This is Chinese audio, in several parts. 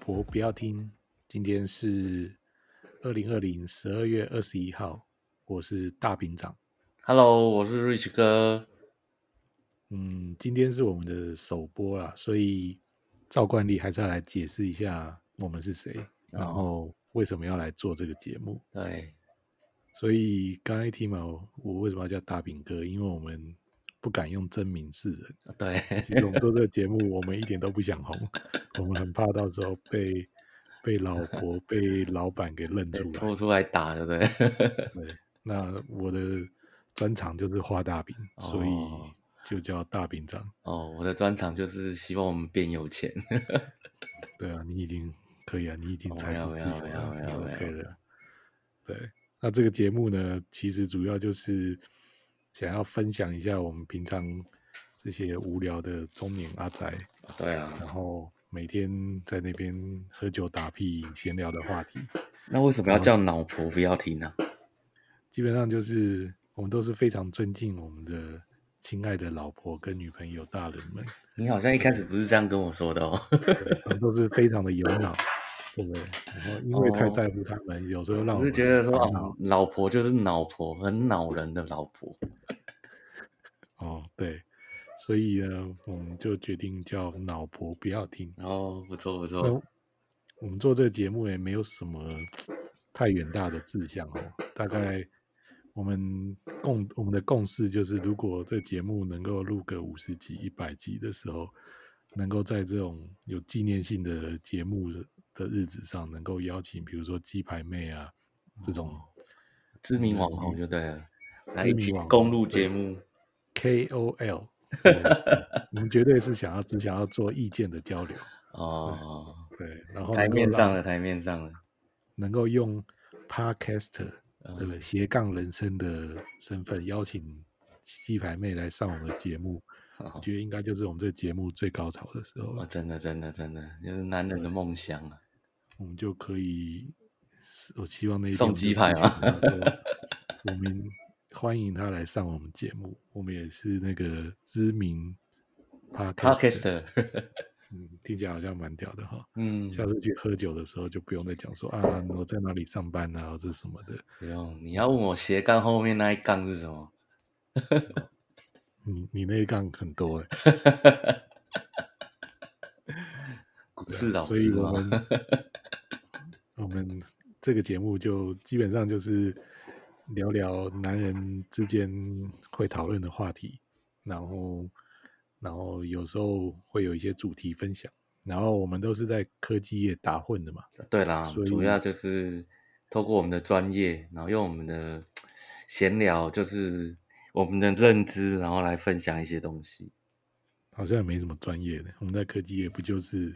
婆不要听，今天是二零二零十二月二十一号，我是大饼长，Hello，我是 Rich 哥，嗯，今天是我们的首播啦，所以照惯例还是要来解释一下我们是谁，然后为什么要来做这个节目。对，所以刚才听嘛，我为什么要叫大饼哥？因为我们。不敢用真名示人。对，其实我们做这个节目，我们一点都不想红，我们很怕到时候被被老婆、被老板给认出来，拖出来打，对不对？对。那我的专长就是画大饼，哦，所以就叫大饼长。哦，我的专长就是希望我们变有钱。对啊，你已经可以啊，你已经财富自由了，没有没有没有可以了。对，那这个节目呢，其实主要就是。想要分享一下我们平常这些无聊的中年阿宅，对啊，然后每天在那边喝酒打屁闲聊的话题。那为什么要叫老婆不要听呢？基本上就是我们都是非常尊敬我们的亲爱的老婆跟女朋友大人们。你好像一开始不是这样跟我说的哦，我们都是非常的有脑。对不对？然后因为太在乎他们，哦、有时候让我是觉得说啊，老婆就是老婆，很恼人的老婆。哦，对，所以呢，我们就决定叫脑婆不要听。哦，不错不错。我们做这个节目也没有什么太远大的志向哦，大概我们共我们的共识就是，如果这节目能够录个五十集、一百集的时候，能够在这种有纪念性的节目的。日子上能够邀请，比如说鸡排妹啊这种、哦、知名网红就对了，来一起公路节目 KOL，我们绝对是想要只想要做意见的交流哦，对，然后台面上的台面上的能够用 Podcaster 对不斜杠人生的身份邀请鸡排妹来上我们的节目。我觉得应该就是我们这个节目最高潮的时候了。哦，真的，真的，真的，就是男人的梦想啊！我们就可以，我希望那一天送鸡排啊！我们欢迎他来上我们节目。我们也是那个知名 Podcaster，嗯，听起来好像蛮屌的哈。嗯，下次去喝酒的时候就不用再讲说啊，我在哪里上班啊，或者什么的。不用，你要问我斜杠后面那一杠是什么？你你那一杠很多哎，是的，所以我们我们这个节目就基本上就是聊聊男人之间会讨论的话题，然后然后有时候会有一些主题分享，然后我们都是在科技业打混的嘛，对啦，主要就是透过我们的专业，然后用我们的闲聊，就是。我们的认知，然后来分享一些东西，好像也没什么专业的。我们在科技业不就是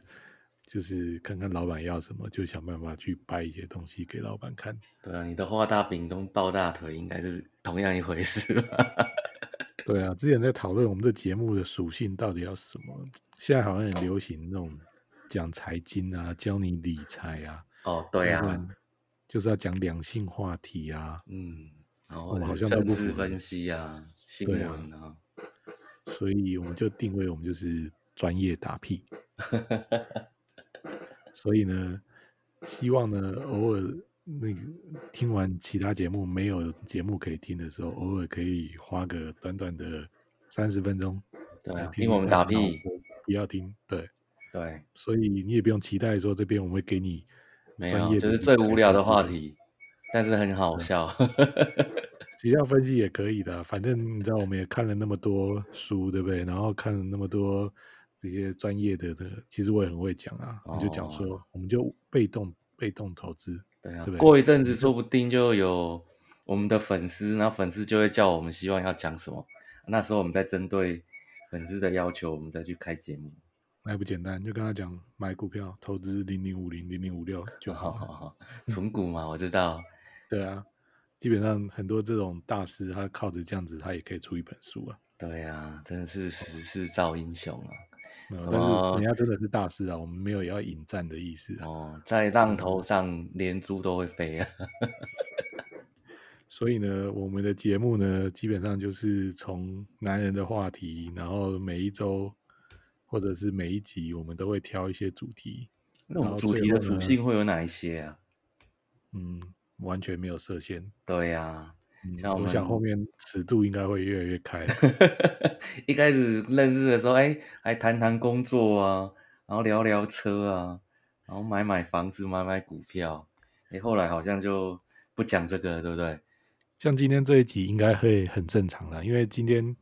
就是看看老板要什么，就想办法去掰一些东西给老板看。对啊，你的画大饼跟抱大腿应该是同样一回事吧？对啊，之前在讨论我们这节目的属性到底要什么，现在好像很流行那种讲财经啊，教你理财啊。哦，对啊，就是要讲两性话题啊。嗯。然后好像政治分析啊，新闻啊，所以我们就定位我们就是专业打屁。所以呢，希望呢，偶尔那个听完其他节目没有节目可以听的时候，偶尔可以花个短短的三十分钟，对，听我们打屁，不要听，对对。所以你也不用期待说这边我们会给你没有，就是最无聊的话题。但是很好笑，其实要分析也可以的，反正你知道，我们也看了那么多书，对不对？然后看了那么多这些专业的的，其实我也很会讲啊。我、哦、就讲说，我们就被动被动投资，对啊。对对过一阵子说不定就有我们的粉丝，然后粉丝就会叫我们希望要讲什么，那时候我们再针对粉丝的要求，我们再去开节目。还不简单，就跟他讲买股票投资零零五零零零五六就好好好好，存股嘛，我知道。对啊，基本上很多这种大师，他靠着这样子，他也可以出一本书啊。对啊，真的是时势造英雄啊。嗯、但是人家真的是大师啊，我们没有要引战的意思啊。哦，在浪头上连猪都会飞啊。所以呢，我们的节目呢，基本上就是从男人的话题，然后每一周或者是每一集，我们都会挑一些主题。那我们主题的属性会有哪一些啊？嗯，完全没有设限。对呀、啊。像我，我想后面尺度应该会越来越开。一开始认识的时候，哎、欸，还谈谈工作啊，然后聊聊车啊，然后买买房子，买买股票。哎、欸，后来好像就不讲这个了，对不对？像今天这一集应该会很正常啦，因为今天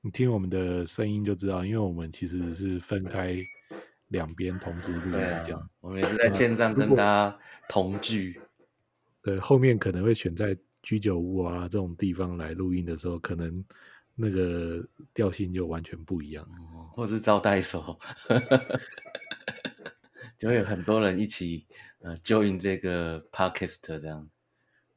你听我们的声音就知道，因为我们其实是分开两边同时录音这样。啊，我们也是在线上跟大家同聚。对，后面可能会选在。居酒屋啊，这种地方来录音的时候，可能那个调性就完全不一样，或者是招待所，就会有很多人一起呃 join 这个 podcast 这样。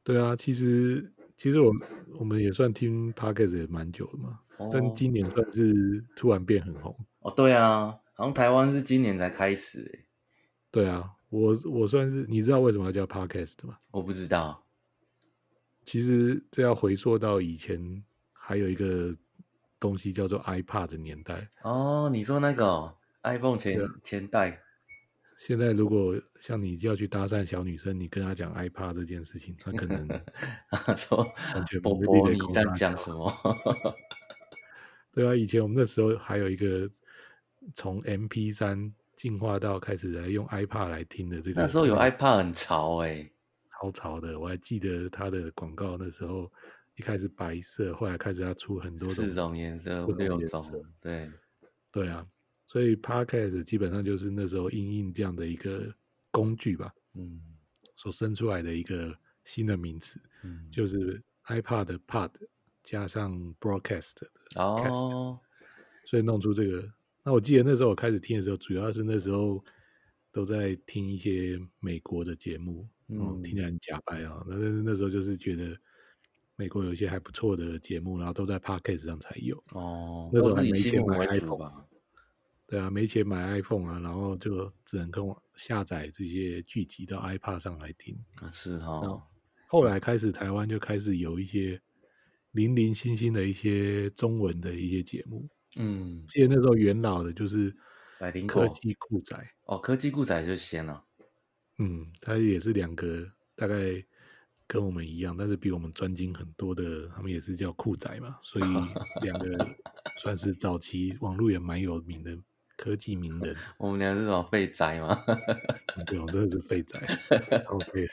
对啊，其实其实我我们也算听 podcast 也蛮久的嘛，哦，但今年算是突然变很红。哦，对啊，好像台湾是今年才开始诶。对啊，我我算是，你知道为什么要叫 podcast 吗？我不知道。其实这要回溯到以前，还有一个东西叫做 iPad 的年代哦。你说那个 iPhone 前前代，现在如果像你要去搭讪小女生，你跟她讲 iPad 这件事情，她可能 说波波你在讲什么？对啊，以前我们那时候还有一个从 MP 三进化到开始来用 iPad 来听的这个，那时候有 iPad 很潮哎、欸。超潮的，我还记得它的广告，那时候一开始白色，后来开始要出很多种，四种颜色，六种，对，对啊，所以 Podcast 基本上就是那时候应应这样的一个工具吧，嗯，所生出来的一个新的名词，嗯，就是 iPad 的 Pod 加上 Broadcast 的 Cast，哦，所以弄出这个。那我记得那时候我开始听的时候，主要是那时候都在听一些美国的节目。嗯，听起来很假掰啊！那那时候就是觉得美国有一些还不错的节目，然后都在 Podcast 上才有哦。那时候还没钱买 iPhone，对啊，没钱买 iPhone 啊，然后就只能跟我下载这些剧集到 iPad 上来听。是哈、哦。后来开始台湾就开始有一些零零星星的一些中文的一些节目。嗯，记得那时候元老的就是科技酷仔哦，科技酷仔就先了。嗯，他也是两个大概跟我们一样，但是比我们专精很多的，他们也是叫酷宅嘛，所以两个 算是早期网络也蛮有名的科技名人。我们俩是什么废宅吗？对，我真的是废宅。OK，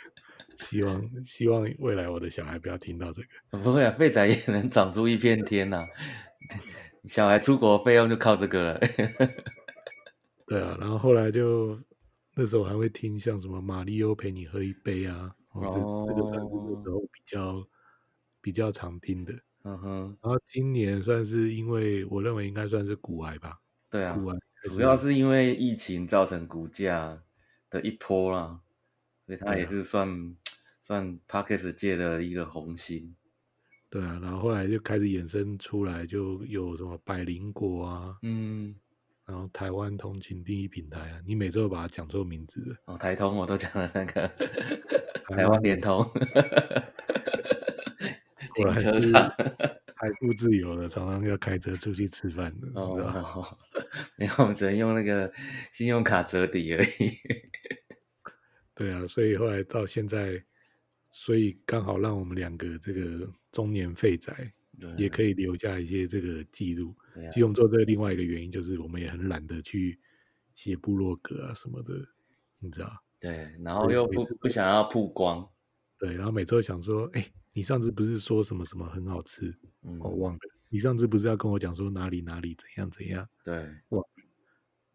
希望希望未来我的小孩不要听到这个。不会啊，废宅也能长出一片天呐、啊！小孩出国费用就靠这个了。对啊，然后后来就。那时候还会听像什么马里欧陪你喝一杯啊，哦，这这个算是那时候比较比较常听的。嗯哼，然后今年算是因为我认为应该算是股癌吧。对啊，股癌主要是因为疫情造成股价的一波啦，所以它也是算、啊、算 Podcast 界的一个红心。对啊，然后后来就开始衍生出来，就有什么百灵果啊，嗯。然后台湾通勤第一平台啊，你每次都把它讲错名字了。哦，台通我都讲了那个台湾联通，停车场财富自由了，常常要开车出去吃饭的。哦，然后我们只能用那个信用卡折抵而已。对啊，所以后来到现在，所以刚好让我们两个这个中年废宅。也可以留下一些这个记录。其实我们做这个另外一个原因，就是我们也很懒得去写部落格啊什么的，你知道？对，然后又不不想要曝光。对，然后每次都想说，哎、欸，你上次不是说什么什么很好吃？嗯，我忘了。你上次不是要跟我讲说哪里哪里怎样怎样？对，忘了。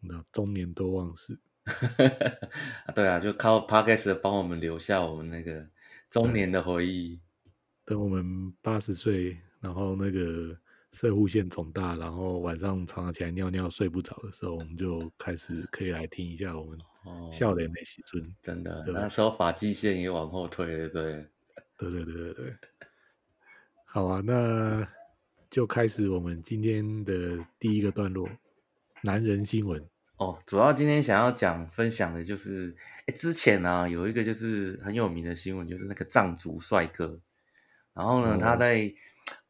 那中年多忘事。对啊，就靠 Podcast 帮我们留下我们那个中年的回忆。等我们八十岁。然后那个摄护腺肿大，然后晚上常常起来尿尿睡不着的时候，我们就开始可以来听一下我们笑脸美喜尊，真的，那时候发际线也往后退了，对，对对对对对。好啊，那就开始我们今天的第一个段落，男人新闻。哦，主要今天想要讲分享的就是，哎，之前呢、啊、有一个就是很有名的新闻，就是那个藏族帅哥，然后呢、哦、他在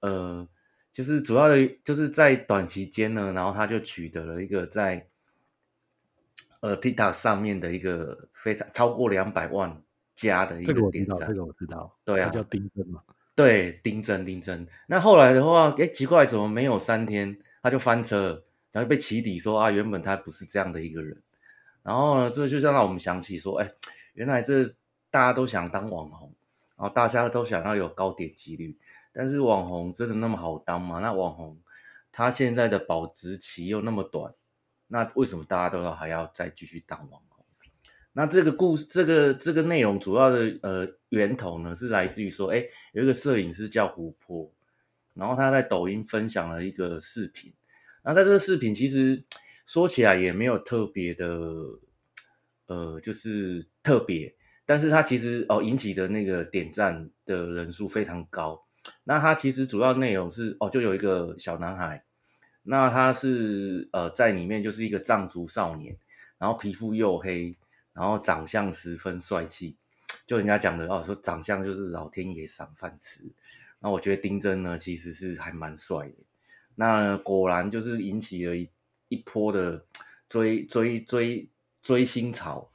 呃。就是主要的，就是在短期间呢，然后他就取得了一个在呃 TikTok 上面的一个非常超过两百万加的一个点赞。这个我知道，对啊，叫丁真嘛。对，丁真，丁真。那后来的话，哎，奇怪，怎么没有三天他就翻车，然后被起底说啊，原本他不是这样的一个人。然后呢，这就让我们想起说，哎，原来这大家都想当网红，然后大家都想要有高点击率。但是网红真的那么好当吗？那网红他现在的保质期又那么短，那为什么大家都要还要再继续当网红？那这个故事，这个这个内容主要的呃源头呢，是来自于说，哎，有一个摄影师叫胡波，然后他在抖音分享了一个视频，那在这个视频其实说起来也没有特别的，呃，就是特别，但是他其实哦引起的那个点赞的人数非常高。那他其实主要内容是哦，就有一个小男孩，那他是呃在里面就是一个藏族少年，然后皮肤黝黑，然后长相十分帅气，就人家讲的哦说长相就是老天爷赏饭吃。那我觉得丁真呢其实是还蛮帅的，那果然就是引起了一一波的追追追追星潮，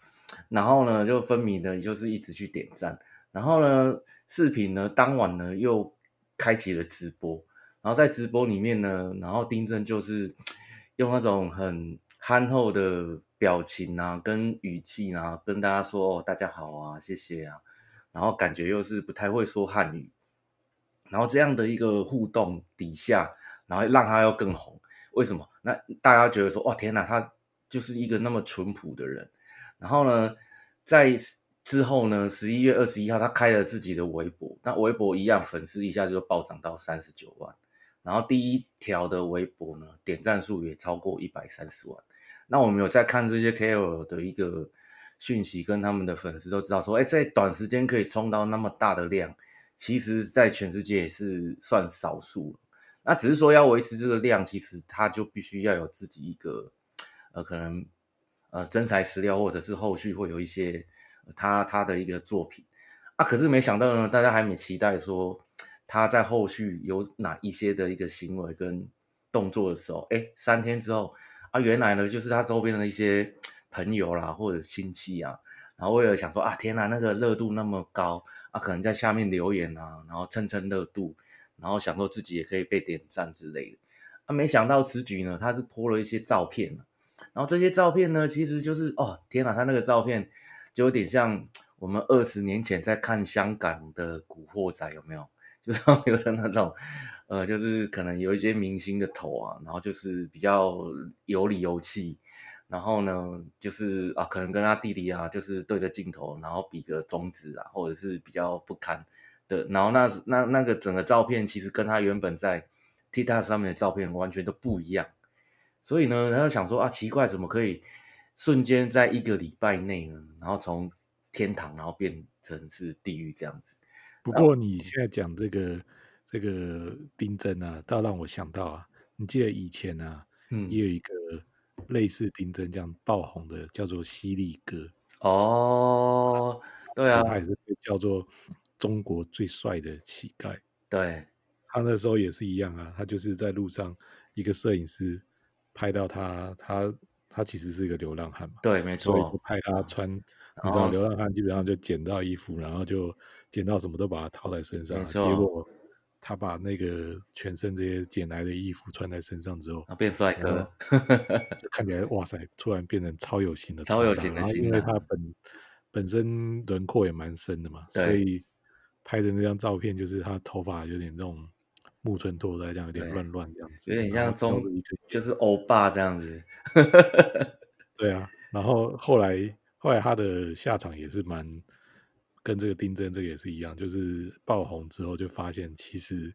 然后呢就分明的就是一直去点赞，然后呢视频呢当晚呢又。开启了直播，然后在直播里面呢，然后丁真就是 用那种很憨厚的表情啊，跟语气啊，跟大家说：“哦，大家好啊，谢谢啊。”然后感觉又是不太会说汉语，然后这样的一个互动底下，然后让他又更红。为什么？那大家觉得说：“哇，天哪，他就是一个那么淳朴的人。”然后呢，在之后呢，十一月二十一号，他开了自己的微博，那微博一样粉丝一下就暴涨到三十九万，然后第一条的微博呢，点赞数也超过一百三十万。那我们有在看这些 KOL 的一个讯息，跟他们的粉丝都知道说，哎，在短时间可以冲到那么大的量，其实在全世界也是算少数。那只是说要维持这个量，其实他就必须要有自己一个，呃，可能呃真材实料，或者是后续会有一些。他他的一个作品啊，可是没想到呢，大家还没期待说他在后续有哪一些的一个行为跟动作的时候，哎，三天之后啊，原来呢就是他周边的一些朋友啦或者亲戚啊，然后为了想说啊，天哪，那个热度那么高啊，可能在下面留言啊，然后蹭蹭热度，然后想说自己也可以被点赞之类的啊，没想到此举呢，他是 po 了一些照片，然后这些照片呢，其实就是哦，天哪，他那个照片。就有点像我们二十年前在看香港的《古惑仔》，有没有？就是有的那种，呃，就是可能有一些明星的头啊，然后就是比较有理有气，然后呢，就是啊，可能跟他弟弟啊，就是对着镜头，然后比个中指啊，或者是比较不堪的，然后那那那个整个照片其实跟他原本在 TikTok 上面的照片完全都不一样，所以呢，他就想说啊，奇怪，怎么可以？瞬间在一个礼拜内呢，然后从天堂，然后变成是地狱这样子。不过你现在讲这个这个丁真啊，倒让我想到啊，你记得以前啊，嗯，也有一个类似丁真这样爆红的，叫做犀利哥。哦，对啊，他也是叫做中国最帅的乞丐。对，他那时候也是一样啊，他就是在路上一个摄影师拍到他，他。他其实是一个流浪汉嘛，对，没错。所以不派他穿，你知道，流浪汉基本上就捡到衣服，然后就捡到什么都把它套在身上。结果他把那个全身这些捡来的衣服穿在身上之后，变帅哥，就 看起来哇塞，突然变成超有型的，超有型的。因为他本本身轮廓也蛮深的嘛，所以拍的那张照片就是他头发有点这种。木村拓哉这样有点乱乱这样子，有点像中就是欧巴这样子。对啊，然后后来后来他的下场也是蛮跟这个丁真这个也是一样，就是爆红之后就发现其实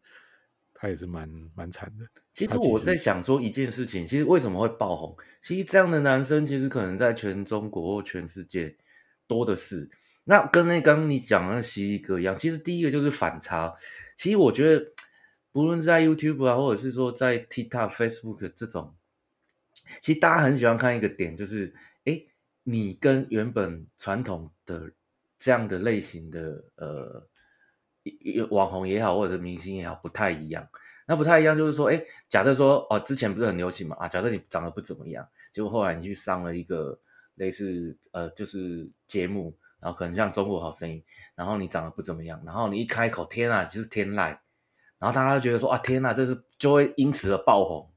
他也是蛮蛮惨的。其实我在想说一件事情，其实为什么会爆红？其实这样的男生其实可能在全中国或全世界多的是。那跟那刚刚你讲的那犀利哥一样，其实第一个就是反差。其实我觉得，不论是在 YouTube 啊，或者是说在 TikTok、Facebook 这种，其实大家很喜欢看一个点，就是哎，你跟原本传统的这样的类型的呃。网红也好，或者明星也好，不太一样。那不太一样，就是说，哎，假设说，哦，之前不是很流行嘛？啊，假设你长得不怎么样，结果后来你去上了一个类似呃，就是节目，然后可能像《中国好声音》，然后你长得不怎么样，然后你一开口，天啊，就是天籁，然后大家就觉得说，啊，天啊，这是就会因此而爆红，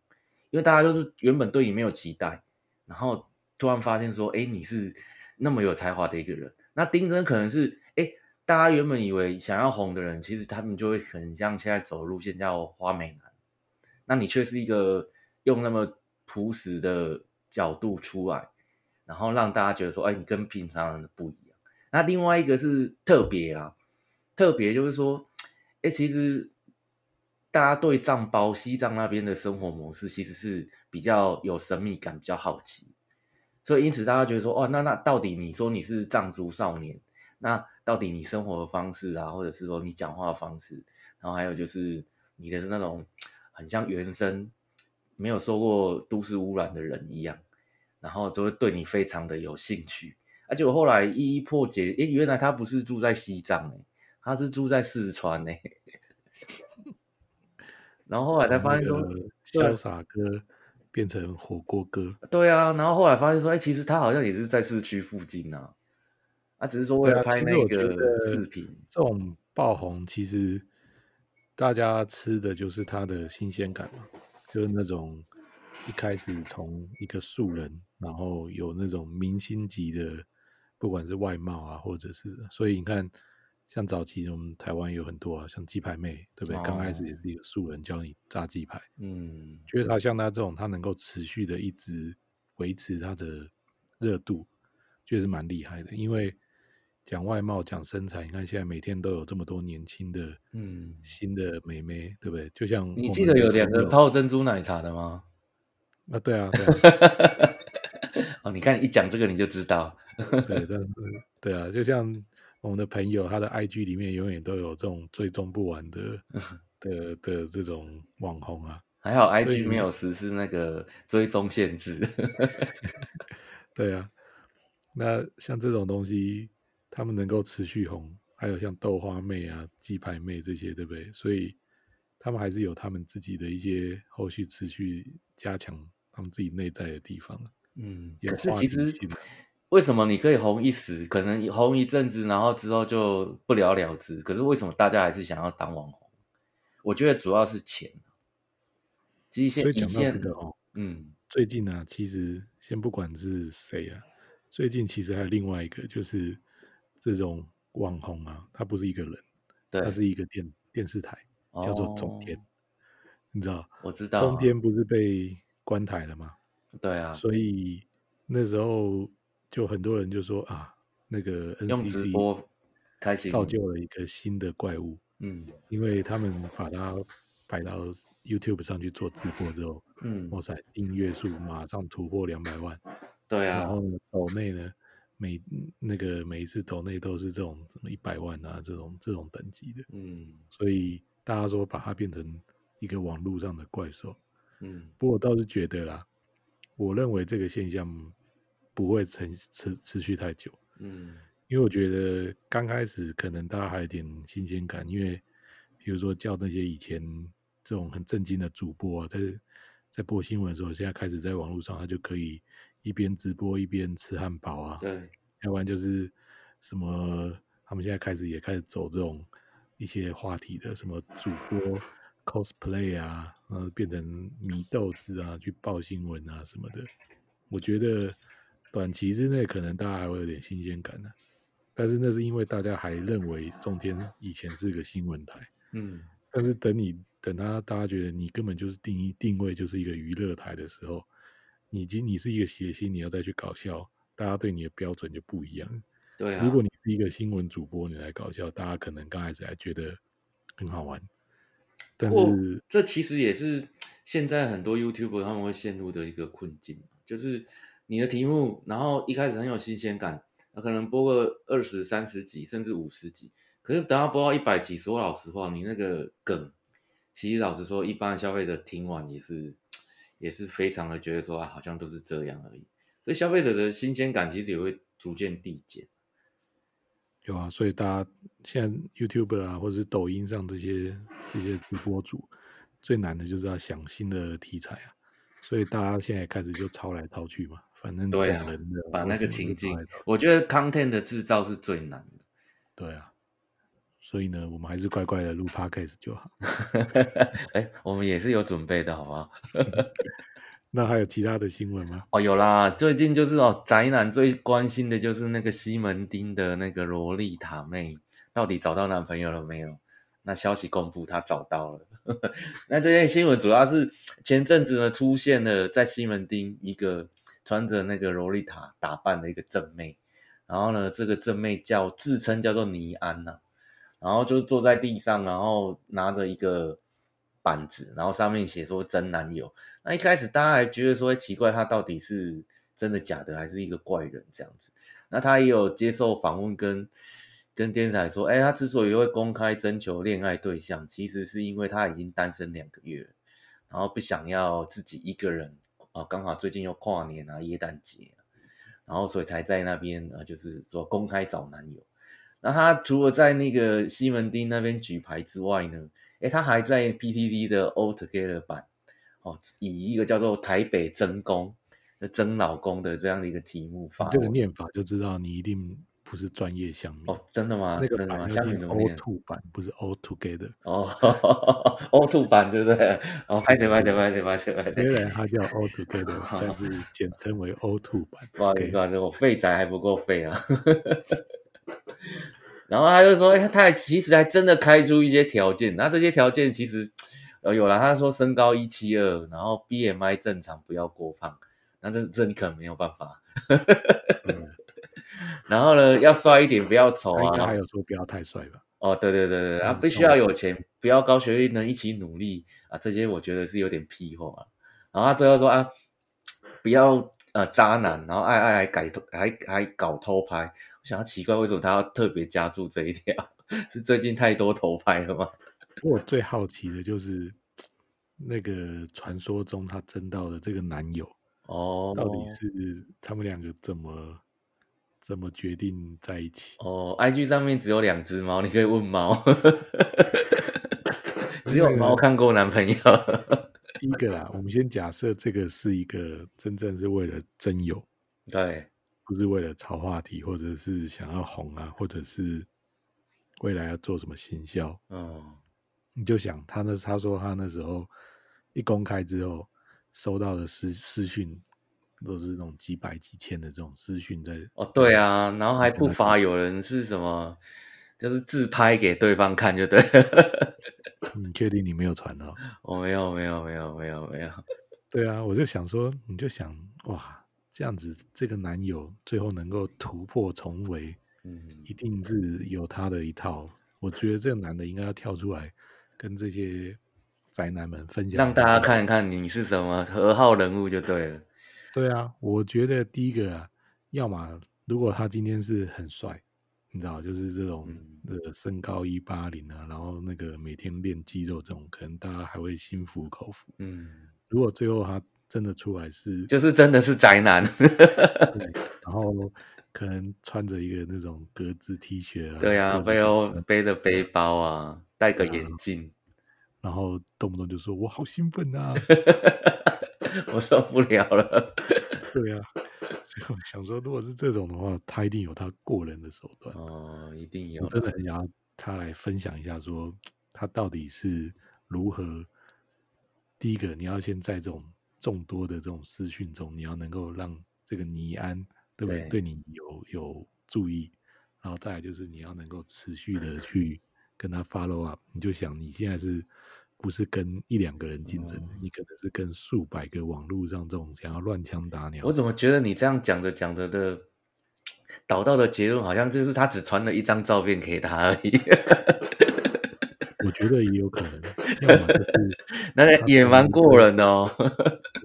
因为大家就是原本对你没有期待，然后突然发现说，哎，你是那么有才华的一个人。那丁真可能是，哎。大家原本以为想要红的人，其实他们就会很像现在走的路线叫花美男，那你却是一个用那么朴实的角度出来，然后让大家觉得说，哎，你跟平常人不一样。那另外一个是特别啊，特别就是说，哎，其实大家对藏包西藏那边的生活模式其实是比较有神秘感，比较好奇，所以因此大家觉得说，哦，那那到底你说你是藏族少年？那到底你生活的方式啊，或者是说你讲话的方式，然后还有就是你的那种 很像原生没有受过都市污染的人一样，然后就会对你非常的有兴趣。而且我后来一一破解，诶，原来他不是住在西藏诶，他是住在四川诶。然后后来才发现说，潇洒哥变成火锅哥。对啊，然后后来发现说，哎，其实他好像也是在市区附近啊。他只是说为了拍那个视频，这种爆红其实大家吃的就是它的新鲜感嘛，就是那种一开始从一个素人，然后有那种明星级的，不管是外貌啊，或者是，所以你看，像早期我们台湾有很多啊，像鸡排妹，对不对？哦、刚开始也是一个素人教你炸鸡排，嗯，觉得他像他这种，他能够持续的一直维持他的热度，确实蛮厉害的，因为。讲外貌，讲身材，你看现在每天都有这么多年轻的，嗯，新的美眉，对不对？就像你记得有两个泡珍珠奶茶的吗？啊，对啊，对啊。哦，你看一讲这个你就知道，对，对，对啊，就像我们的朋友，他的 IG 里面永远都有这种追踪不完的 的的这种网红啊。还好 IG 没有实施那个追踪限制。对啊，那像这种东西。他们能够持续红，还有像豆花妹啊、鸡排妹这些，对不对？所以他们还是有他们自己的一些后续持续加强他们自己内在的地方。嗯，可是其实为什么你可以红一时，可能红一阵子，然后之后就不了了之？可是为什么大家还是想要当网红？我觉得主要是钱。其实现在讲到这个哦，嗯，最近呢、啊，其实先不管是谁啊，最近其实还有另外一个就是。这种网红啊，他不是一个人，他是一个电电视台，叫做中天，哦，你知道？我知道，中天不是被关台了吗？对啊，所以那时候就很多人就说啊，那个 NCC 造就了一个新的怪物，嗯，因为他们把它摆到 YouTube 上去做直播之后，嗯，哇塞，订阅数马上突破两百万，对啊，然后呢，抖内呢？每那个每一次抖内都是这种什么一百万啊，这种这种等级的，嗯，所以大家说把它变成一个网络上的怪兽，嗯，不过我倒是觉得啦，我认为这个现象不会持持持续太久，嗯，因为我觉得刚开始可能大家还有点新鲜感，因为比如说叫那些以前这种很正经的主播啊，在在播新闻的时候，现在开始在网络上他就可以。一边直播一边吃汉堡啊，对，要不然就是什么，他们现在开始也开始走这种一些话题的，什么主播 cosplay 啊，然后变成米豆子啊，去报新闻啊什么的。我觉得短期之内可能大家还会有点新鲜感呢、啊，但是那是因为大家还认为中天以前是个新闻台，嗯，但是等你等他大家觉得你根本就是定义定位就是一个娱乐台的时候。你今你是一个谐星，你要再去搞笑，大家对你的标准就不一样。对啊，如果你是一个新闻主播，你来搞笑，大家可能刚开始还觉得很好玩。但是这其实也是现在很多 YouTuber 他们会陷入的一个困境，就是你的题目，然后一开始很有新鲜感，那可能播个二十三十集甚至五十集，可是等到播到一百集，说老实话，你那个梗，其实老实说，一般消费者听完也是也是非常的觉得说啊，好像都是这样而已，所以消费者的新鲜感其实也会逐渐递减。有啊，所以大家现在 YouTube 啊，或者是抖音上这些这些直播主，最难的就是要想新的题材啊。所以大家现在开始就抄来抄去嘛，反正对啊，把那个情境，我觉得 content 的制造是最难的。对啊，所以呢，我们还是乖乖的录 Podcast 就好。哎，我们也是有准备的，好不好？那还有其他的新闻吗？哦，有啦，最近就是哦，宅男最关心的就是那个西门町的那个萝莉塔妹，到底找到男朋友了没有？那消息公布，她找到了。那这些新闻主要是前阵子呢，出现了在西门町一个穿着那个洛丽塔打扮的一个正妹，然后呢，这个正妹叫自称叫做倪安呐、然后就坐在地上，然后拿着一个。板子，然后上面写说真男友。那一开始大家还觉得说奇怪，他到底是真的假的，还是一个怪人这样子？那他也有接受访问跟，跟天才说，哎，他之所以会公开征求恋爱对象，其实是因为他已经单身两个月，然后不想要自己一个人啊，刚好最近又跨年啊，耶诞节，然后所以才在那边啊，就是说公开找男友。那他除了在那个西门町那边举牌之外呢？哎，他还在 PTT 的 All Together 版哦，以一个叫做“台北争公”的争老公的这样的一个题目发。这个念法就知道你一定不是专业项目哦，真的吗？那个真的吗？乡民 All Two 版不是 All Together 哦，All Two 版对不对？哦，拍谢拍谢拍谢拍谢拍谢。虽然它叫 All Together，但是简称为 All Two 版。不好意思，不好我废宅还不够废啊。然后他就说，哎，他还其实还真的开出一些条件，那这些条件其实，呃，有了。他说身高一七二，然后 BMI 正常，不要过胖。那这这你可能没有办法。嗯、然后呢，要帅一点，不要丑啊。他还有说不要太帅吧？哦，对对对对，啊，必须要有钱，不要高学历，能一起努力啊。这些我觉得是有点屁话。然后他最后说啊，不要呃渣男，然后爱爱还改还还搞偷拍。我想要奇怪，为什么他要特别加注这一条？是最近太多偷拍了吗？我最好奇的就是那个传说中他争到的这个男友哦，到底是他们两个怎么怎么决定在一起？哦，IG 上面只有两只猫，你可以问猫，只有猫看过男朋友。第一个啊，我们先假设这个是一个真正是为了真友，对。不是为了炒话题，或者是想要红啊，或者是未来要做什么行销，嗯，你就想他那他说他那时候一公开之后，收到的私私讯都是那种几百几千的这种私讯在哦，对啊，然后还不乏有人是什么，就是自拍给对方看，就对。你确定你没有传到？我没有，没有，没有，没有，没有。对啊，我就想说，你就想哇。这样子，这个男友最后能够突破重围，嗯，一定是有他的一套。我觉得这个男的应该要跳出来，跟这些宅男们分享，让大家看一看你是什么何号人物就对了。对啊，我觉得第一个啊，要么如果他今天是很帅，你知道，就是这种呃身高一八零啊，然后那个每天练肌肉这种，可能大家还会心服口服。嗯，如果最后他。真的出来是，就是真的是宅男，对，然后可能穿着一个那种格子 T 恤啊，对啊，背后背着背包啊，戴个眼镜，然后动不动就说“我好兴奋啊，我受不了了”，对啊，就想说，如果是这种的话，他一定有他过人的手段哦，一定有，我真的很想要他来分享一下，说他到底是如何。第一个，你要先在这种。众多的这种私讯中，你要能够让这个尼安，对不对？对，对你有有注意，然后再来就是你要能够持续的去跟他 follow up。你就想你现在是不是跟一两个人竞争？嗯、你可能是跟数百个网络上这种想要乱枪打鸟。我怎么觉得你这样讲着讲着的导到的结论，好像就是他只传了一张照片给他而已。我觉觉得也有可能，要么就是 那也蛮过人的哦。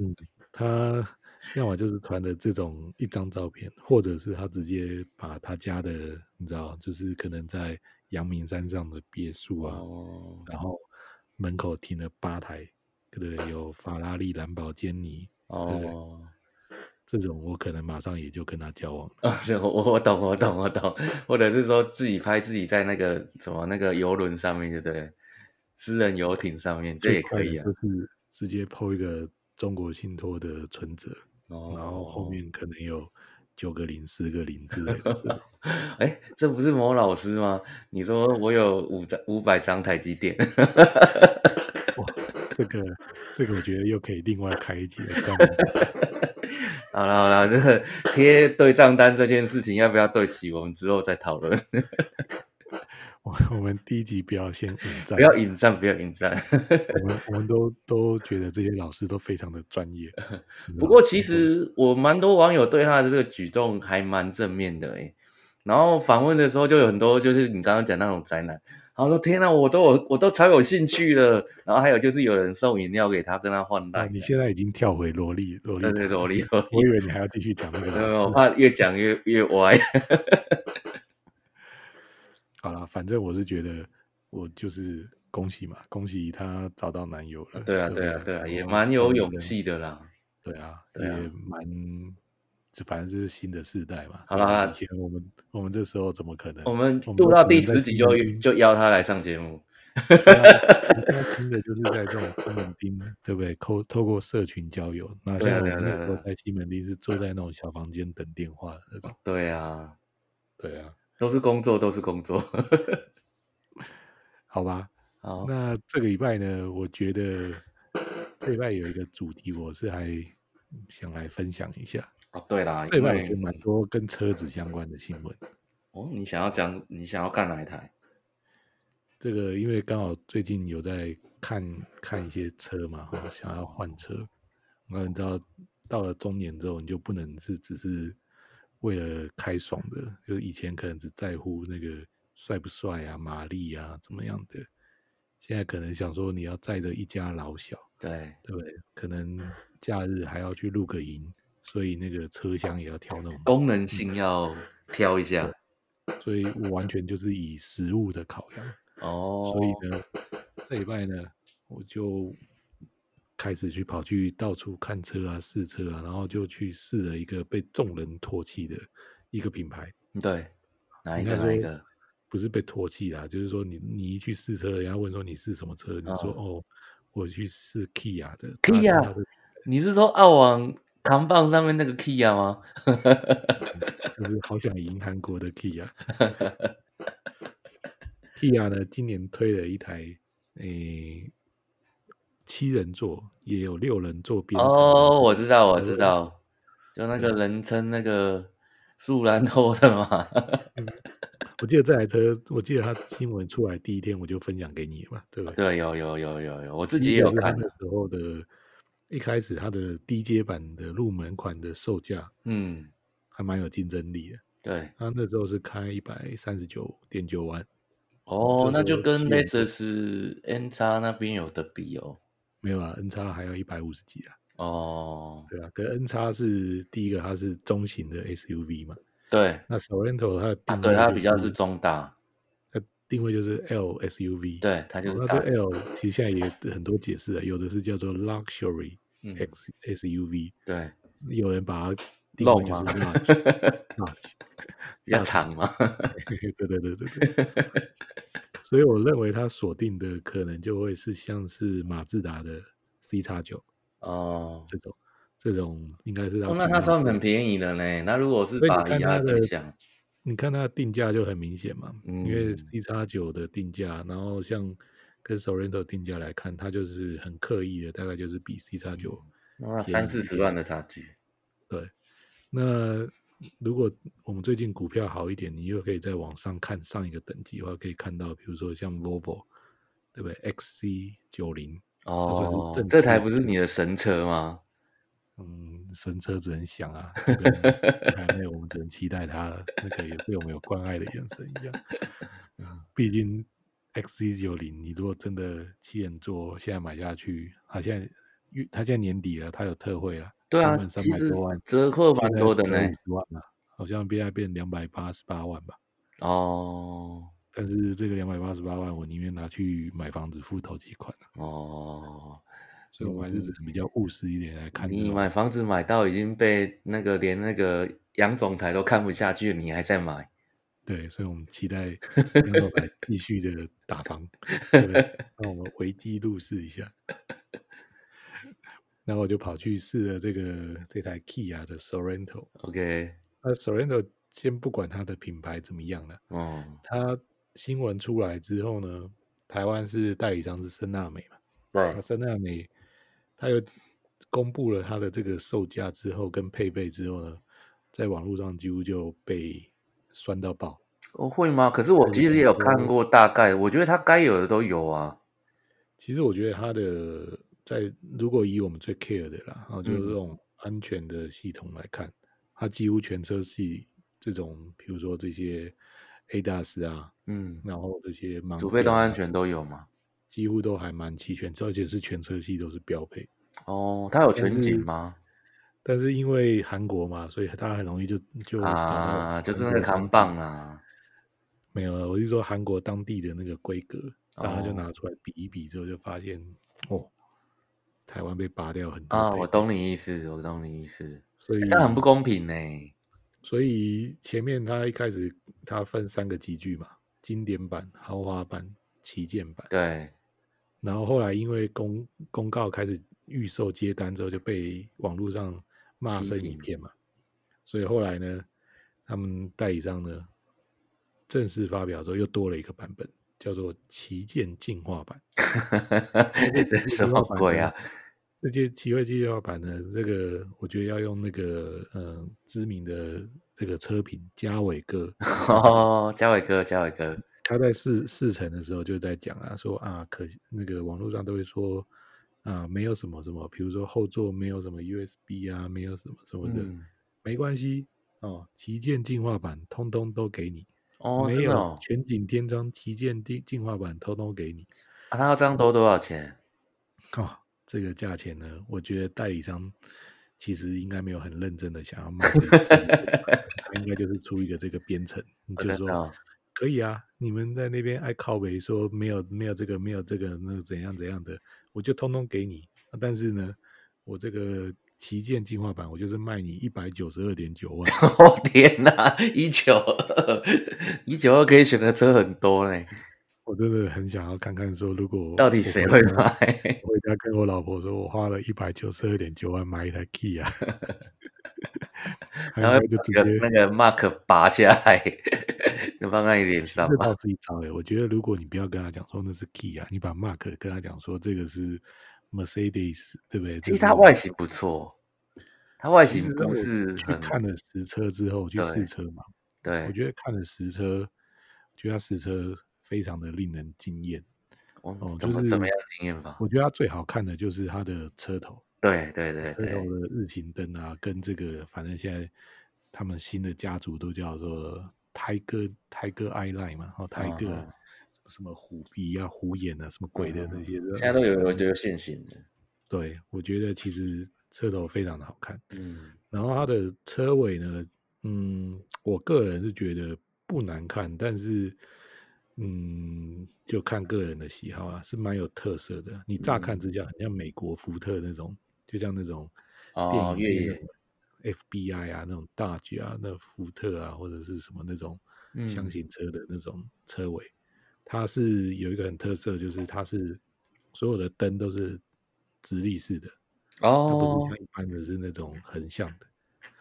嗯，他要么就是传的这种一张照片，或者是他直接把他家的，你知道，就是可能在阳明山上的别墅啊，哦、然后门口停了八台，对，有法拉利、兰博基尼，哦。这种我可能马上也就跟他交往了。我我懂我懂我懂，或者是说自己拍自己在那个什么那个游轮上面，对不对？私人游艇上面，这也可以啊。就是直接 po 一个中国信托的存折，哦、然后后面可能有九个零、四个零之类的。哎，这不是某老师吗？你说我有五张五百张台积电。哇，这个这个我觉得又可以另外开一集了。好了好了，这个贴对账单这件事情要不要对齐？我们之后再讨论。我我们第一集不要先引战，不要引战，不要引战。我们 我们都都觉得这些老师都非常的专业。不过其实我蛮多网友对他的这个举动还蛮正面的诶。然后访问的时候就有很多就是你刚刚讲那种宅男。然后说天哪，我都我我都超有兴趣了。然后还有就是有人送饮料给他，跟他换单。你现在已经跳回萝莉萝莉，对对萝莉，我以为你还要继续讲那个。我怕越讲越越歪。好了，反正我是觉得，我就是恭喜嘛，恭喜她找到男友了。对啊，对啊，对啊，也蛮有勇气的啦。对啊，也蛮。反正就是新的世代嘛。好了，以前我们我们这时候怎么可能？我们录到第十集就就邀她来上节目。他 听的就是在这种西门町，对不对？透透过社群交友。那像我们那时候在西门町是坐在那种小房间等电话的那种。对啊，对啊，都是工作，都是工作。好吧，好。那这个礼拜呢？我觉得这礼拜有一个主题，我是还想来分享一下。哦，对啦，这边有蛮多跟车子相关的新闻。哦，你想要讲，你想要看哪一台？这个因为刚好最近有在看看一些车嘛，哈，想要换车。那你知道，到了中年之后，你就不能是只是为了开爽的，就是以前可能只在乎那个帅不帅啊、马力啊怎么样的，现在可能想说你要载着一家老小，对对不对？可能假日还要去露个营。所以那个车厢也要挑那种功能性要挑一下，所以我完全就是以食物的考量哦。所以呢，这礼拜呢，我就开始去跑去到处看车啊、试车啊，然后就去试了一个被众人唾弃的一个品牌。对，哪一个？哪一个？不是被唾弃啦，就是说你你一去试车，人家问说你是什么车，你说哦，哦，我去试 Kia 的。Kia，你是说澳网？扛棒上面那个 Kia 吗？就是好想赢韩国的 Kia。Kia 呢，今年推了一台诶、欸、七人座，也有六人座编。哦，我知道，我知道，就那个人称那个素兰托的嘛。我记得这台车，我记得他新闻出来第一天我就分享给你嘛，对吧？对，有有有有有，我自己也有看的时候的。一开始它的低阶版的入门款的售价，嗯，还蛮有竞争力的。对，它那时候是开一百三十九点九万。哦，那就跟 Lexus NX 那边有的比哦。没有啊，N 叉还要一百五十几啊。哦，对啊，跟 N 叉是第一个，它是中型的 SUV 嘛。对，那 Sorento 它的定位、就是啊、对它比较是中大。它定位就是 L SUV，对，它就是。那这 L 其实现在也很多解释啊，有的是叫做 Luxury X SUV，对，有人把它定位就是 Large，Large 比较长嘛，对对对对对。所以我认为它锁定的可能就会是像是马自达的 C 叉九哦，这种这种应该是它。那它算很便宜的呢。那如果是把它的想。你看它的定价就很明显嘛，嗯、因为 C 叉九的定价，然后像跟 Sorento 定价来看，它就是很刻意的，大概就是比 C 叉九三四十万的差距。对，那如果我们最近股票好一点，你又可以在网上看上一个等级的话，可以看到，比如说像 Volvo，对不对？XC 九零哦，这台不是你的神车吗？嗯，神车只能想啊，还没有，我们只能期待它那个也对我们有关爱的眼神一样。嗯，毕竟 XC 九零，你如果真的七人做现在买下去，它现在他现在年底了，他有特惠了，对啊，三百多万折扣蛮多的呢，五十万啊，好像变在变两百八十八万吧。哦，但是这个两百八十八万，我宁愿拿去买房子付头期款哦，所以我还是只能比较务实一点来看。你买房子买到已经被那个连那个杨总裁都看不下去了，你还在买？对，所以我们期待杨总裁继续的打房，对不对？让我们危机入市一下。然后我就跑去试了这个这台 Kia 的 Sorento。OK，那 Sorento 先不管它的品牌怎么样了，哦，它新闻出来之后呢，台湾是代理商是森纳美嘛？对，森纳美，它又公布了它的这个售价之后跟配备之后呢，在网络上几乎就被。酸到爆哦，会吗？可是我其实也有看过大概，我觉得它该有的都有啊。其实我觉得它的在如果以我们最 care 的啦，然后就是这种安全的系统来看，嗯、它几乎全车系这种，比如说这些 ADAS 啊，嗯，然后这些盲、啊、主被动安全都有吗？几乎都还蛮齐全，而且是全车系都是标配。哦，它有全景吗？但是因为韩国嘛，所以大家很容易就就啊，就是那个扛棒啊，没有，我是说韩国当地的那个规格，大家就拿出来比一比之后，就发现哦，哦，台湾被拔掉很多啊。我懂你意思，我懂你意思，所以这样很不公平呢。所以前面他一开始他分三个级距嘛，经典版、豪华版、旗舰版。对，然后后来因为公公告开始预售接单之后，就被网络上。骂声一片嘛，所以后来呢，他们代理商呢正式发表之后，又多了一个版本，叫做旗舰进化版。什么鬼啊？这些奇慧进化版呢，这个我觉得要用那个嗯、呃、知名的这个车评嘉伟哥 哦，嘉伟哥，嘉伟哥，他在试试乘的时候就在讲啊，说啊，可那个网络上都会说。啊，没有什么什么，比如说后座没有什么 USB 啊，没有什么什么的，嗯、没关系哦。旗舰进化版通通都给你哦，没有全景天窗，旗舰进进化版通通给你。啊，他要这样多多少钱？哦，这个价钱呢，我觉得代理商其实应该没有很认真的想要卖，应该就是出一个这个编程，就是说可以啊，你们在那边爱靠北说没有没有这个没有这个那怎样怎样的。我就通通给你，但是呢，我这个旗舰进化版，我就是卖你一百九十二点九万。哦天哪，一九二，一九二可以选的车很多嘞。我真的很想要看看，说如果到底谁会买？我回家跟我老婆说，我花了一百九十二点九万买一台 Key 啊然后就直接那个 Mark 拔下来，能 放在脸上吗？自己找哎，我觉得如果你不要跟他讲说那是 Key 啊你把 Mark 跟他讲说这个是 Mercedes，对不对？其实它外形不错，它外形不是去看了实车之后去试车嘛？对，我觉得看了实车，觉得他实车。非常的令人惊艳哦，就是怎么样惊艳法？我觉得它最好看的就是它的车头，对对对，对，车头的日行灯啊，跟这个反正现在他们新的家族都叫做泰戈泰戈 I Line 嘛，然后泰戈什么虎鼻啊、虎眼啊，什么鬼的那些，现在都有有有现行的。对，我觉得其实车头非常的好看，嗯，然后它的车尾呢，嗯，我个人是觉得不难看，但是。嗯，就看个人的喜好啊，是蛮有特色的。你乍看之下很像美国福特那种，嗯、就像那种哦越野 FBI 啊，那种大 G 啊，那福特啊，或者是什么那种箱型车的那种车尾，嗯、它是有一个很特色，就是它是所有的灯都是直立式的哦，它不是像一般的是那种横向的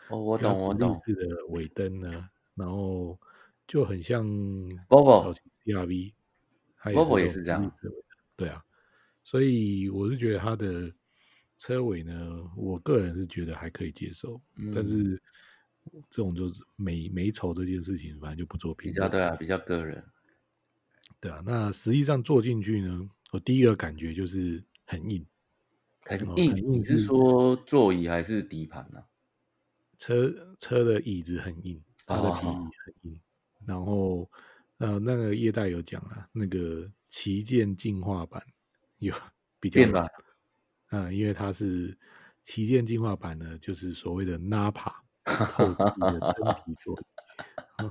哦，我懂我懂，直立式的尾灯呢，然后就很像 Volvo。CRV，它也是这样，对啊，所以我是觉得它的车尾呢，我个人是觉得还可以接受，嗯、但是这种就是美美丑这件事情，反正就不做评价。比较对啊，比较个人，对啊。那实际上坐进去呢，我第一个感觉就是很硬，很硬。很硬，你是说座椅还是底盘呢？车车的椅子很硬，它的皮很硬，哦、然后。呃，那个业代有讲啊，那个旗舰进化版有比较变嗯，因为它是旗舰进化版呢，就是所谓的 Nappa 透气的真皮座椅。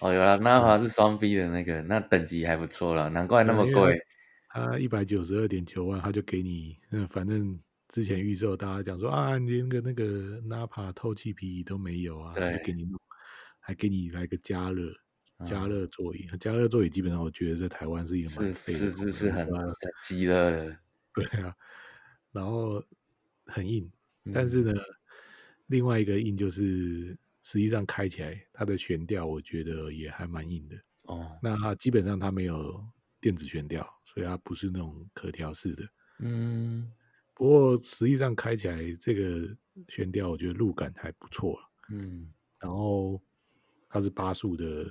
哦，有了，Nappa 是双 B 的那个，那等级还不错了，难怪那么贵。它一百九十二点九万，他就给你，嗯，反正之前预售大家讲说啊，连个那个 Nappa 透气皮椅都没有啊，对，就给你弄，还给你来个加热，加热座椅，加热座椅基本上我觉得在台湾是一个蛮废的，是是是很很鸡肋的，对啊。然后很硬，但是呢，嗯、另外一个硬就是实际上开起来它的悬吊，我觉得也还蛮硬的哦。那它基本上它没有电子悬吊，所以它不是那种可调式的。嗯，不过实际上开起来这个悬吊，我觉得路感还不错。嗯，然后它是八速的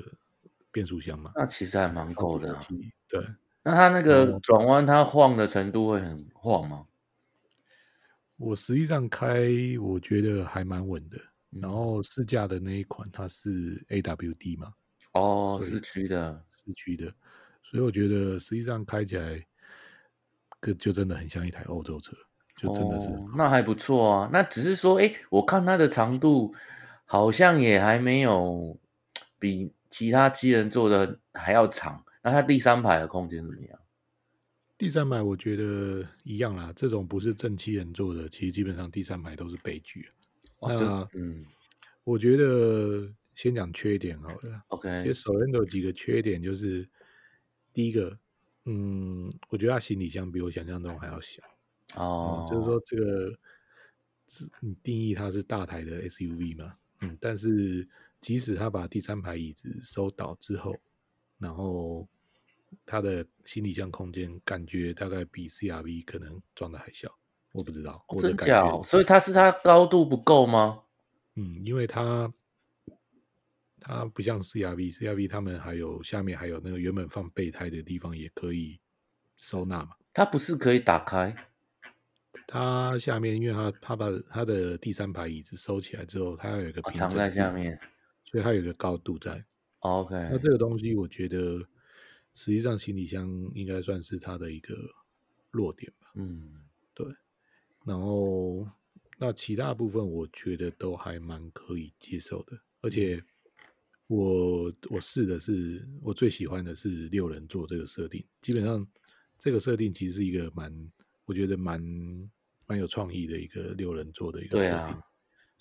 变速箱嘛，那其实还蛮够的、啊。对，那它那个转弯，它晃的程度会很晃吗？我实际上开，我觉得还蛮稳的。嗯、然后试驾的那一款，它是 AWD 嘛？哦，四驱的，四驱的。所以我觉得实际上开起来，个就真的很像一台欧洲车，就真的是、哦。那还不错啊。那只是说，哎，我看它的长度好像也还没有比其他七人座的还要长。那它第三排的空间怎么样？第三排我觉得一样啦，这种不是正七人座的，其实基本上第三排都是悲剧。那嗯，我觉得先讲缺点好了。OK，因为 Sorento 有几个缺点，就是第一个，嗯，我觉得它行李箱比我想象中还要小。哦、oh. 嗯，就是说这个，你定义它是大台的 SUV 嘛？嗯，但是即使他把第三排椅子收倒之后，然后。他的行李箱空间感觉大概比 CRV 可能装的还小，我不知道，我的感觉。真假？所以它是它高度不够吗？嗯，因为它它不像 CRV，CRV 他们还有下面还有那个原本放备胎的地方也可以收纳嘛。它不是可以打开？它下面因为它它把它的第三排椅子收起来之后，它要有一个平藏在下面，所以它有一个高度在。OK，那这个东西我觉得。实际上，行李箱应该算是它的一个弱点吧。嗯，对。然后，那其他部分我觉得都还蛮可以接受的。而且我，我我试的是我最喜欢的是六人座这个设定。基本上，这个设定其实是一个蛮，我觉得蛮蛮有创意的一个六人座的一个设定。啊、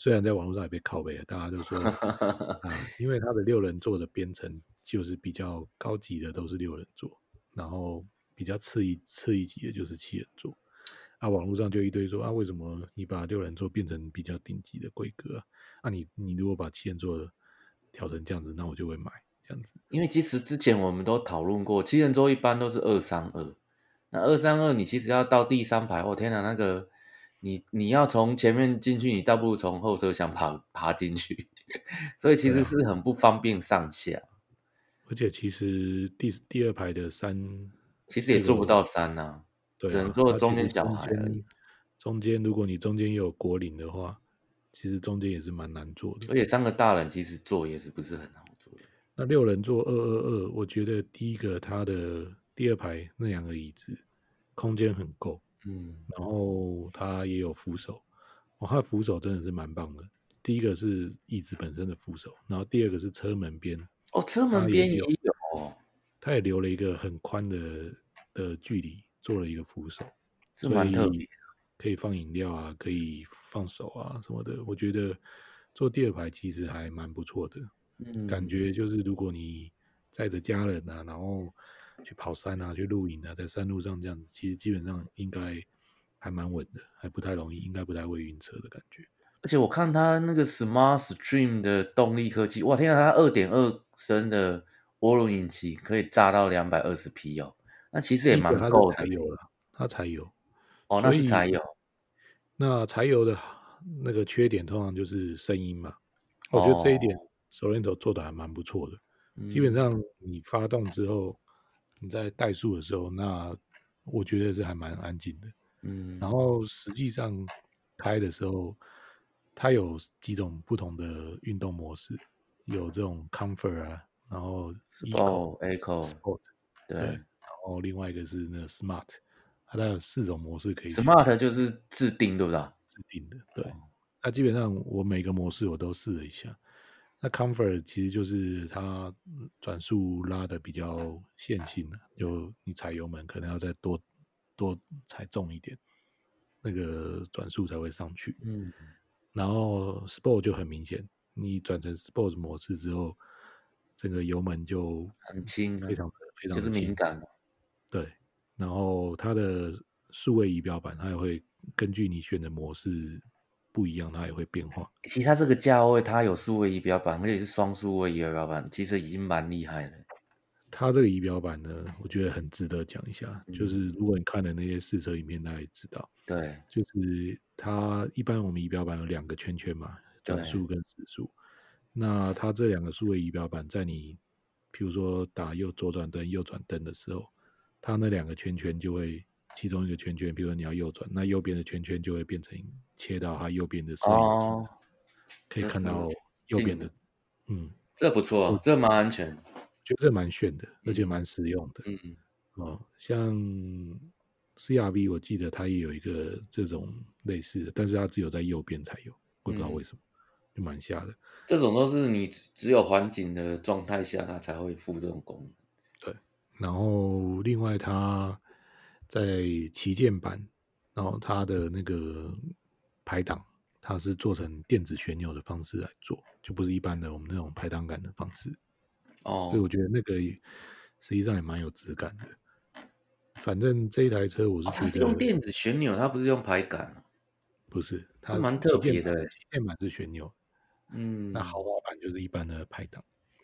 虽然在网络上也被拷贝了，大家都说 啊，因为他的六人座的编程。就是比较高级的都是六人座，然后比较次一次一级的就是七人座。啊，网络上就一堆说啊，为什么你把六人座变成比较顶级的规格啊？啊你，你你如果把七人座调成这样子，那我就会买这样子。因为其实之前我们都讨论过，七人座一般都是二三二，那二三二你其实要到第三排，哦天哪，那个你你要从前面进去，你倒不如从后车厢爬爬进去，所以其实是很不方便上下。而且其实第第二排的三，其实也坐不到三呐、啊，对啊、只能坐中间小孩而已。中间如果你中间又有果岭的话，其实中间也是蛮难坐的。而且三个大人其实坐也是不是很好坐的。那六人坐二二二，我觉得第一个它的第二排那两个椅子空间很够，嗯，然后它也有扶手，哦，它的扶手真的是蛮棒的。第一个是椅子本身的扶手，然后第二个是车门边。哦，车门边也有，他也留了一个很宽的的距离，做了一个扶手，这蛮特别，可以放饮料啊，可以放手啊什么的。我觉得坐第二排其实还蛮不错的，嗯，感觉就是如果你载着家人啊，然后去跑山啊，去露营啊，在山路上这样子，其实基本上应该还蛮稳的，还不太容易，应该不太会晕车的感觉。而且我看它那个 Smart Stream 的动力科技，哇，天啊，它二点二升的涡轮引擎可以炸到两百二十匹哦，那其实也蛮够的。柴油了，它柴油。哦，那是柴油。那柴油的那个缺点通常就是声音嘛。我觉得这一点 Sorento 做的还蛮不错的。哦、基本上你发动之后，你在怠速的时候，那我觉得是还蛮安静的。嗯。然后实际上开的时候。它有几种不同的运动模式，有这种 comfort 啊，然后 Eco Eco Sport，对，对，然后另外一个是那个 Smart，它有四种模式可以。Smart 就是自定对不对？自定的，对。那基本上我每个模式我都试了一下。那 Comfort 其实就是它转速拉的比较线性的，就你踩油门可能要再多多踩重一点，那个转速才会上去。嗯。然后 Sport 就很明显，你转成 Sport 模式之后。整个油门就很轻，非常非常就是敏感。对，然后它的数位仪表板，它也会根据你选的模式不一样，它也会变化。其实它这个价位，它有数位仪表板，而且是双数位仪表板，其实已经蛮厉害了。它这个仪表板呢，我觉得很值得讲一下。嗯、就是如果你看了那些试车影片，大家也知道，对，就是它一般我们仪表板有两个圈圈嘛，转速跟时速。那它这两个数位仪表板，在你，比如说打右左转灯、右转灯的时候，它那两个圈圈就会，其中一个圈圈，比如说你要右转，那右边的圈圈就会变成切到它右边的摄影机，哦、可以看到右边的，嗯，这不错，这蛮安全，觉得这蛮炫的，而且蛮实用的，嗯嗯，哦，像 CRV，我记得它也有一个这种类似的，但是它只有在右边才有，我不知道为什么。嗯就蛮吓的，这种都是你只有环景的状态下，它才会附这种功能。对，然后另外它在旗舰版，然后它的那个排档，它是做成电子旋钮的方式来做，就不是一般的我们那种排档杆的方式。哦，所以我觉得那个实际上也蛮有质感的。反正这一台车我是用电子旋钮，它不是用排杆，不是，它蛮特别的。旗舰版是旋钮。嗯，那豪华版就是一般的排档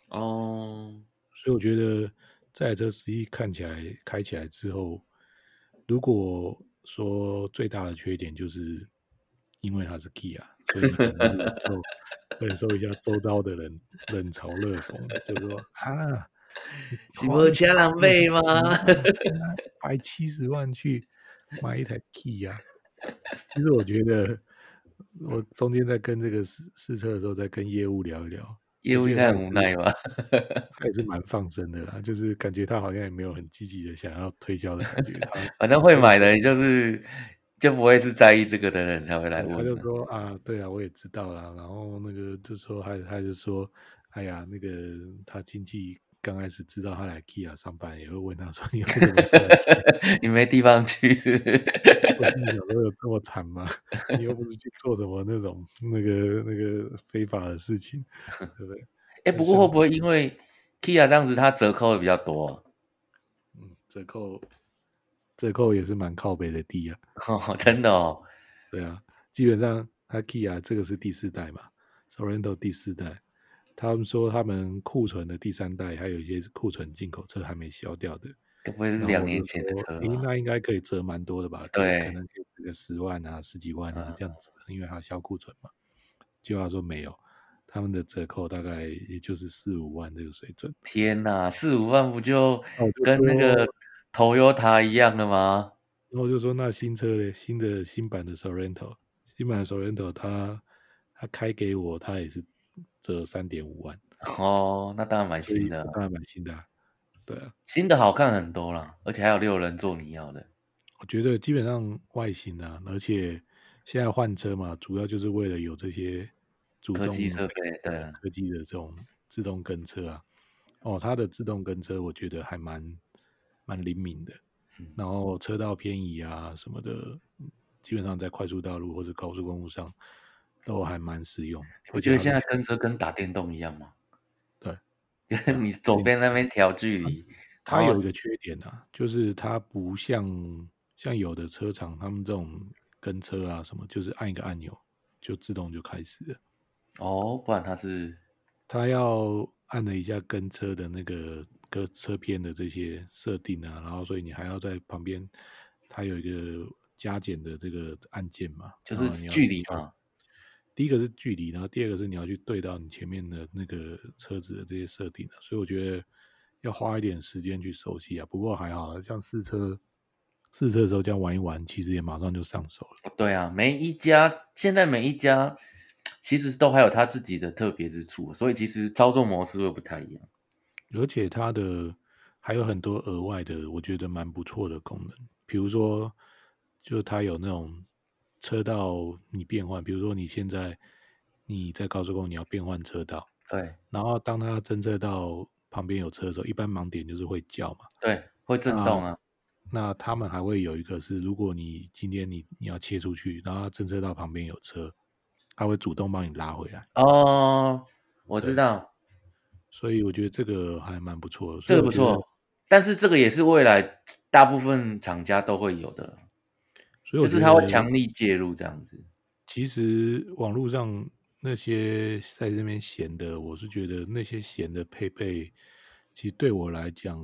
哦，所以我觉得这台车实际看起来开起来之后，如果说最大的缺点就是因为它是 Kia，所以你可能忍受 忍受一下周遭的人冷嘲热讽，就是说啊，岂不是浪费吗？花七十万去买一台 Kia，其实我觉得。我中间在跟这个试试车的时候，在跟业务聊一聊，业务应该很无奈吧？他也是蛮放生的啦，就是感觉他好像也没有很积极的想要推销的感觉。反正会买的，就是就不会是在意这个的人才会来问。他就说啊，对啊，我也知道啦。然后那个就说他他就说，哎呀，那个他亲戚。刚开始知道他来 Kia 上班，也会问他说：“你为什么 你没地方去是不是？我心里想说有这么惨吗？你又不是去做什么那种那个那个非法的事情，对不对？”哎、欸，不过会不会因为 Kia 这样子，它折扣会比较多、啊？嗯，折扣折扣也是蛮靠北的低啊。哦，真的哦。对啊，基本上它 Kia 这个是第四代嘛，Sorento 第四代。他们说他们库存的第三代还有一些库存进口车还没销掉的，这不会是两年前的车？那应该可以折蛮多的吧？对，可能可以折个十万啊、十几万啊这样子，嗯、因为它销库存嘛。就他说没有，他们的折扣大概也就是四五万这个水准。天哪，四五万不就跟那个 Toyota 一样的吗？然后我就说那新车嘞，新的新版的 Sorento，新版的 Sorento，他他开给我，它也是。折三点五万哦，那当然蛮新的，当然蛮新的，啊，对啊，新的好看很多啦，而且还有六人座你要的。我觉得基本上外形啊，而且现在换车嘛，主要就是为了有这些主动科技设备，对啊，科技的这种自动跟车啊。哦，它的自动跟车我觉得还蛮蛮灵敏的，嗯，然后车道偏移啊什么的，基本上在快速道路或者高速公路上。都还蛮实用，我觉得现在跟车跟打电动一样嘛。对，你左边那边调距离，它有一个缺点啊，就是它不像像有的车厂，他们这种跟车啊什么，就是按一个按钮就自动就开始了。哦，不然它是它要按了一下跟车的那个跟车片的这些设定啊，然后所以你还要在旁边，它有一个加减的这个按键嘛，就是距离嘛。第一个是距离，然后第二个是你要去对到你前面的那个车子的这些设定，所以我觉得要花一点时间去熟悉啊。不过还好，像试车试车的时候这样玩一玩，其实也马上就上手了。对啊，每一家现在每一家其实都还有它自己的特别之处，所以其实操作模式会不太一样。而且它的还有很多额外的，我觉得蛮不错的功能。比如说，就它有那种车道你变换，比如说你现在你在高速公路你要变换车道，对，然后当它侦测到旁边有车的时候，一般盲点就是会叫嘛，对，会震动啊。那他们还会有一个是，如果你今天你你要切出去，然后它侦测到旁边有车，它会主动帮你拉回来。哦，我知道。所以我觉得这个还蛮不错的。这个不错，但是这个也是未来大部分厂家都会有的。所以我就是他会强力介入这样子。其实网络上那些在这边闲的，我是觉得那些闲的配备，其实对我来讲。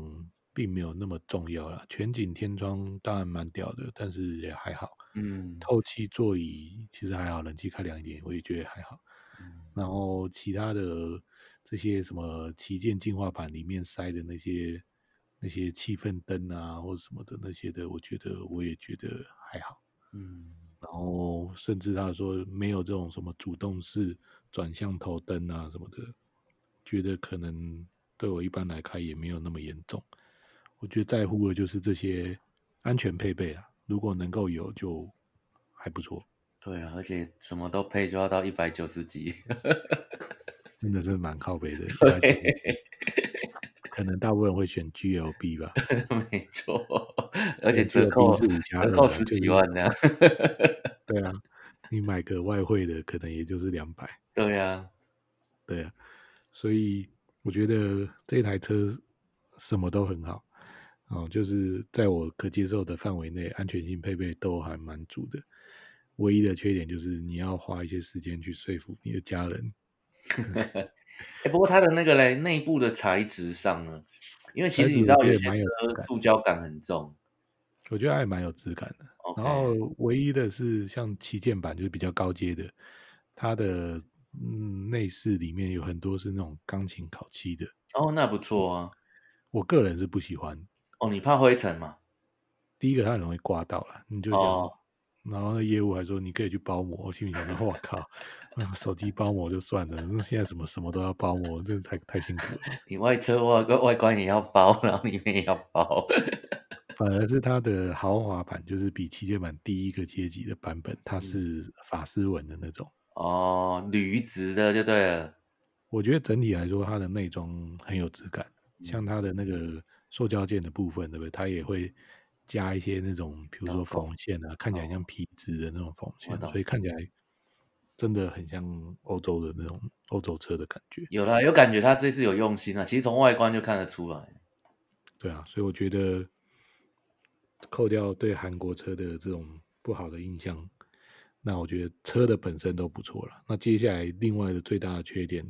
并没有那么重要啦，全景天窗当然蛮屌的，但是也还好。嗯，透气座椅其实还好，冷气开凉一点，我也觉得还好。嗯，然后其他的这些什么旗舰进化版里面塞的那些那些气氛灯啊，或者什么的那些的，我觉得我也觉得还好。嗯，然后甚至他说没有这种什么主动式转向头灯啊什么的，觉得可能对我一般来开也没有那么严重。我觉得在乎的就是这些安全配备啊，如果能够有就还不错。对啊，而且什么都配就要到一百九十几，真的是蛮靠北的。可能大部分人会选 GLB 吧。没错，而且折扣是五折扣十几万这样。对啊，你买个外汇的可能也就是两百。对啊，对啊，所以我觉得这台车什么都很好。哦，就是在我可接受的范围内，安全性配备都还蛮足的。唯一的缺点就是你要花一些时间去说服你的家人。哎、欸，不过它的那个嘞，内部的材质上呢，因为其实你知道有些车塑胶感很重，我觉得还蛮有质感的。然后唯一的是像旗舰版就是比较高阶的，它的嗯内饰里面有很多是那种钢琴烤漆的。哦，那不错啊。我个人是不喜欢。哦，你怕灰尘吗？第一个，它很容易刮到了，你就这样。哦、然后那业务还说你可以去包膜，我心里想说：“我靠，手机包膜就算了，那现在什么什么都要包膜，真的太太辛苦了。”你外车外外观也要包，然后里面也要包。反而是它的豪华版，就是比旗舰版第一个阶级的版本，它是法丝纹的那种。哦，铝质的就对了。我觉得整体来说，它的内装很有质感，嗯、像它的那个。塑胶件的部分，对不对？它也会加一些那种，比如说缝线啊，哦、看起来像皮质的那种缝线，哦、所以看起来真的很像欧洲的那种欧洲车的感觉。有啦，有感觉，它这次有用心啊。其实从外观就看得出来。对啊，所以我觉得扣掉对韩国车的这种不好的印象，那我觉得车的本身都不错了。那接下来另外的最大的缺点，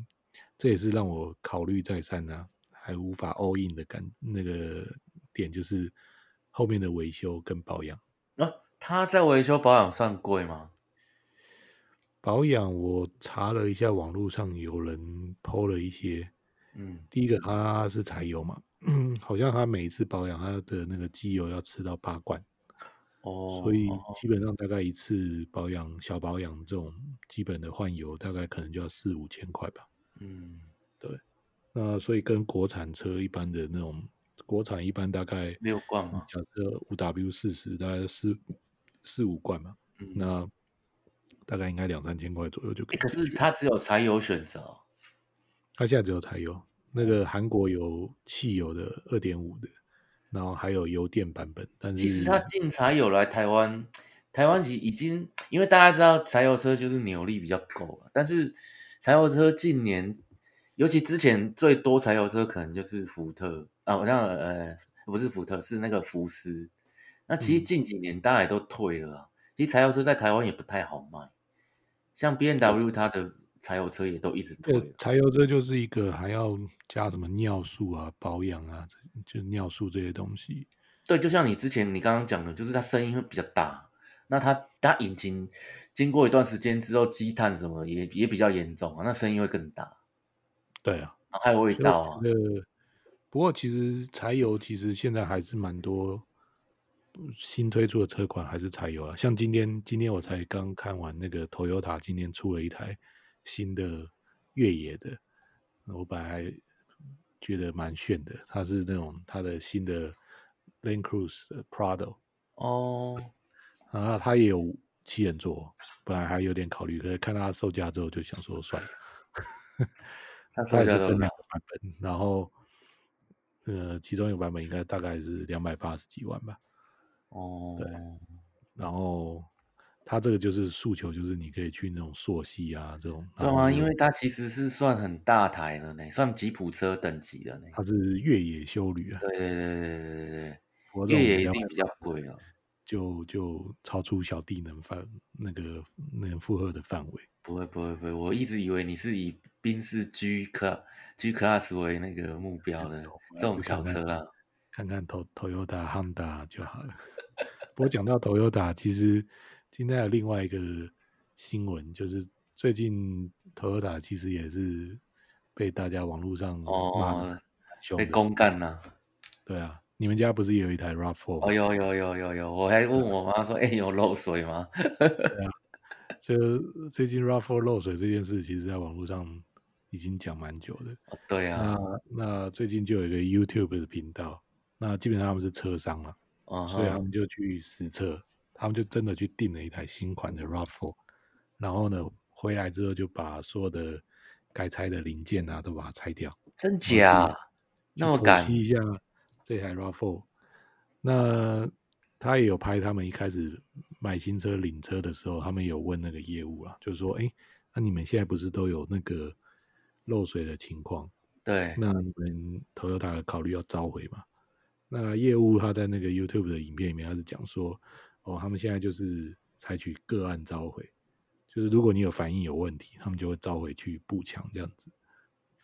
这也是让我考虑再三啊。还无法 all in 的感那个点，就是后面的维修跟保养。那、啊、他在维修保养算贵吗？保养我查了一下，网络上有人 po 了一些。嗯，第一个它是柴油嘛，嗯，好像他每一次保养它的那个机油要吃到八罐。哦，所以基本上大概一次保养小保养这种基本的换油，大概可能就要四五千块吧。嗯，对。那所以跟国产车一般的那种，国产一般大概六罐嘛，假设五 W 四十大概四四五罐嘛，嗯、那大概应该两三千块左右就可以、欸。可是它只有柴油选择，它现在只有柴油，那个韩国有汽油的二点五的，然后还有油电版本。但是其实它进柴油来台湾，台湾已经因为大家知道柴油车就是扭力比较够了，但是柴油车近年。尤其之前最多柴油车可能就是福特啊，好像呃不是福特，是那个福斯。那其实近几年大家也都退了啊。嗯、其实柴油车在台湾也不太好卖，像 BMW 它的柴油车也都一直退了。柴油车就是一个还要加什么尿素啊、保养啊，就尿素这些东西。对，就像你之前你刚刚讲的，就是它声音会比较大。那它它引擎经过一段时间之后积碳什么也也比较严重啊，那声音会更大。对啊，还有味道啊。呃，不过其实柴油其实现在还是蛮多新推出的车款还是柴油啊。像今天今天我才刚看完那个 Toyota 今天出了一台新的越野的，我本来觉得蛮炫的，它是那种它的新的 Land Cruiser 的 Prado 哦，然后它也有七人座，本来还有点考虑，可是看它售价之后就想说算了。它也是分两个版本，然后呃，其中一个版本应该大概是两百八十几万吧。哦，对，然后。它这个就是诉求，就是你可以去那种硕系啊这种。对啊，因为它其实是算很大台了呢，算吉普车等级的呢。它是越野修旅啊。对对对对对对对。越野一定比较贵啊。就就超出小弟能范那个能负荷的范围。不会不会不会，我一直以为你是以宾士 G Class G Class 为那个目标的这种小车啊。看看 Toyota Honda 就好了。不过讲到 Toyota，其实。今天还有另外一个新闻，就是最近 Toyota 其实也是被大家网络上骂凶，被公干了。对啊，你们家不是有一台 RAV4 吗？哦，有有有有有，我还问我妈说：“哎、欸，有漏水吗？” 对啊，就最近 RAV4 漏水这件事，其实在网络上已经讲蛮久的。哦、对啊，那那最近就有一个 YouTube 的频道，那基本上他们是车商了，哦、所以他们就去实测。他们就真的去订了一台新款的 RAV4，然后呢，回来之后就把所有的该拆的零件啊都把它拆掉。真假？那么敢？剖析一下这台 RAV4。那他也有拍他们一开始买新车领车的时候，他们有问那个业务啊，就是说，哎，那你们现在不是都有那个漏水的情况？对。那你们 Toyota 考虑要召回嘛？那业务他在那个 YouTube 的影片里面，他是讲说。哦，他们现在就是采取个案召回，就是如果你有反应有问题，他们就会召回去补强这样子。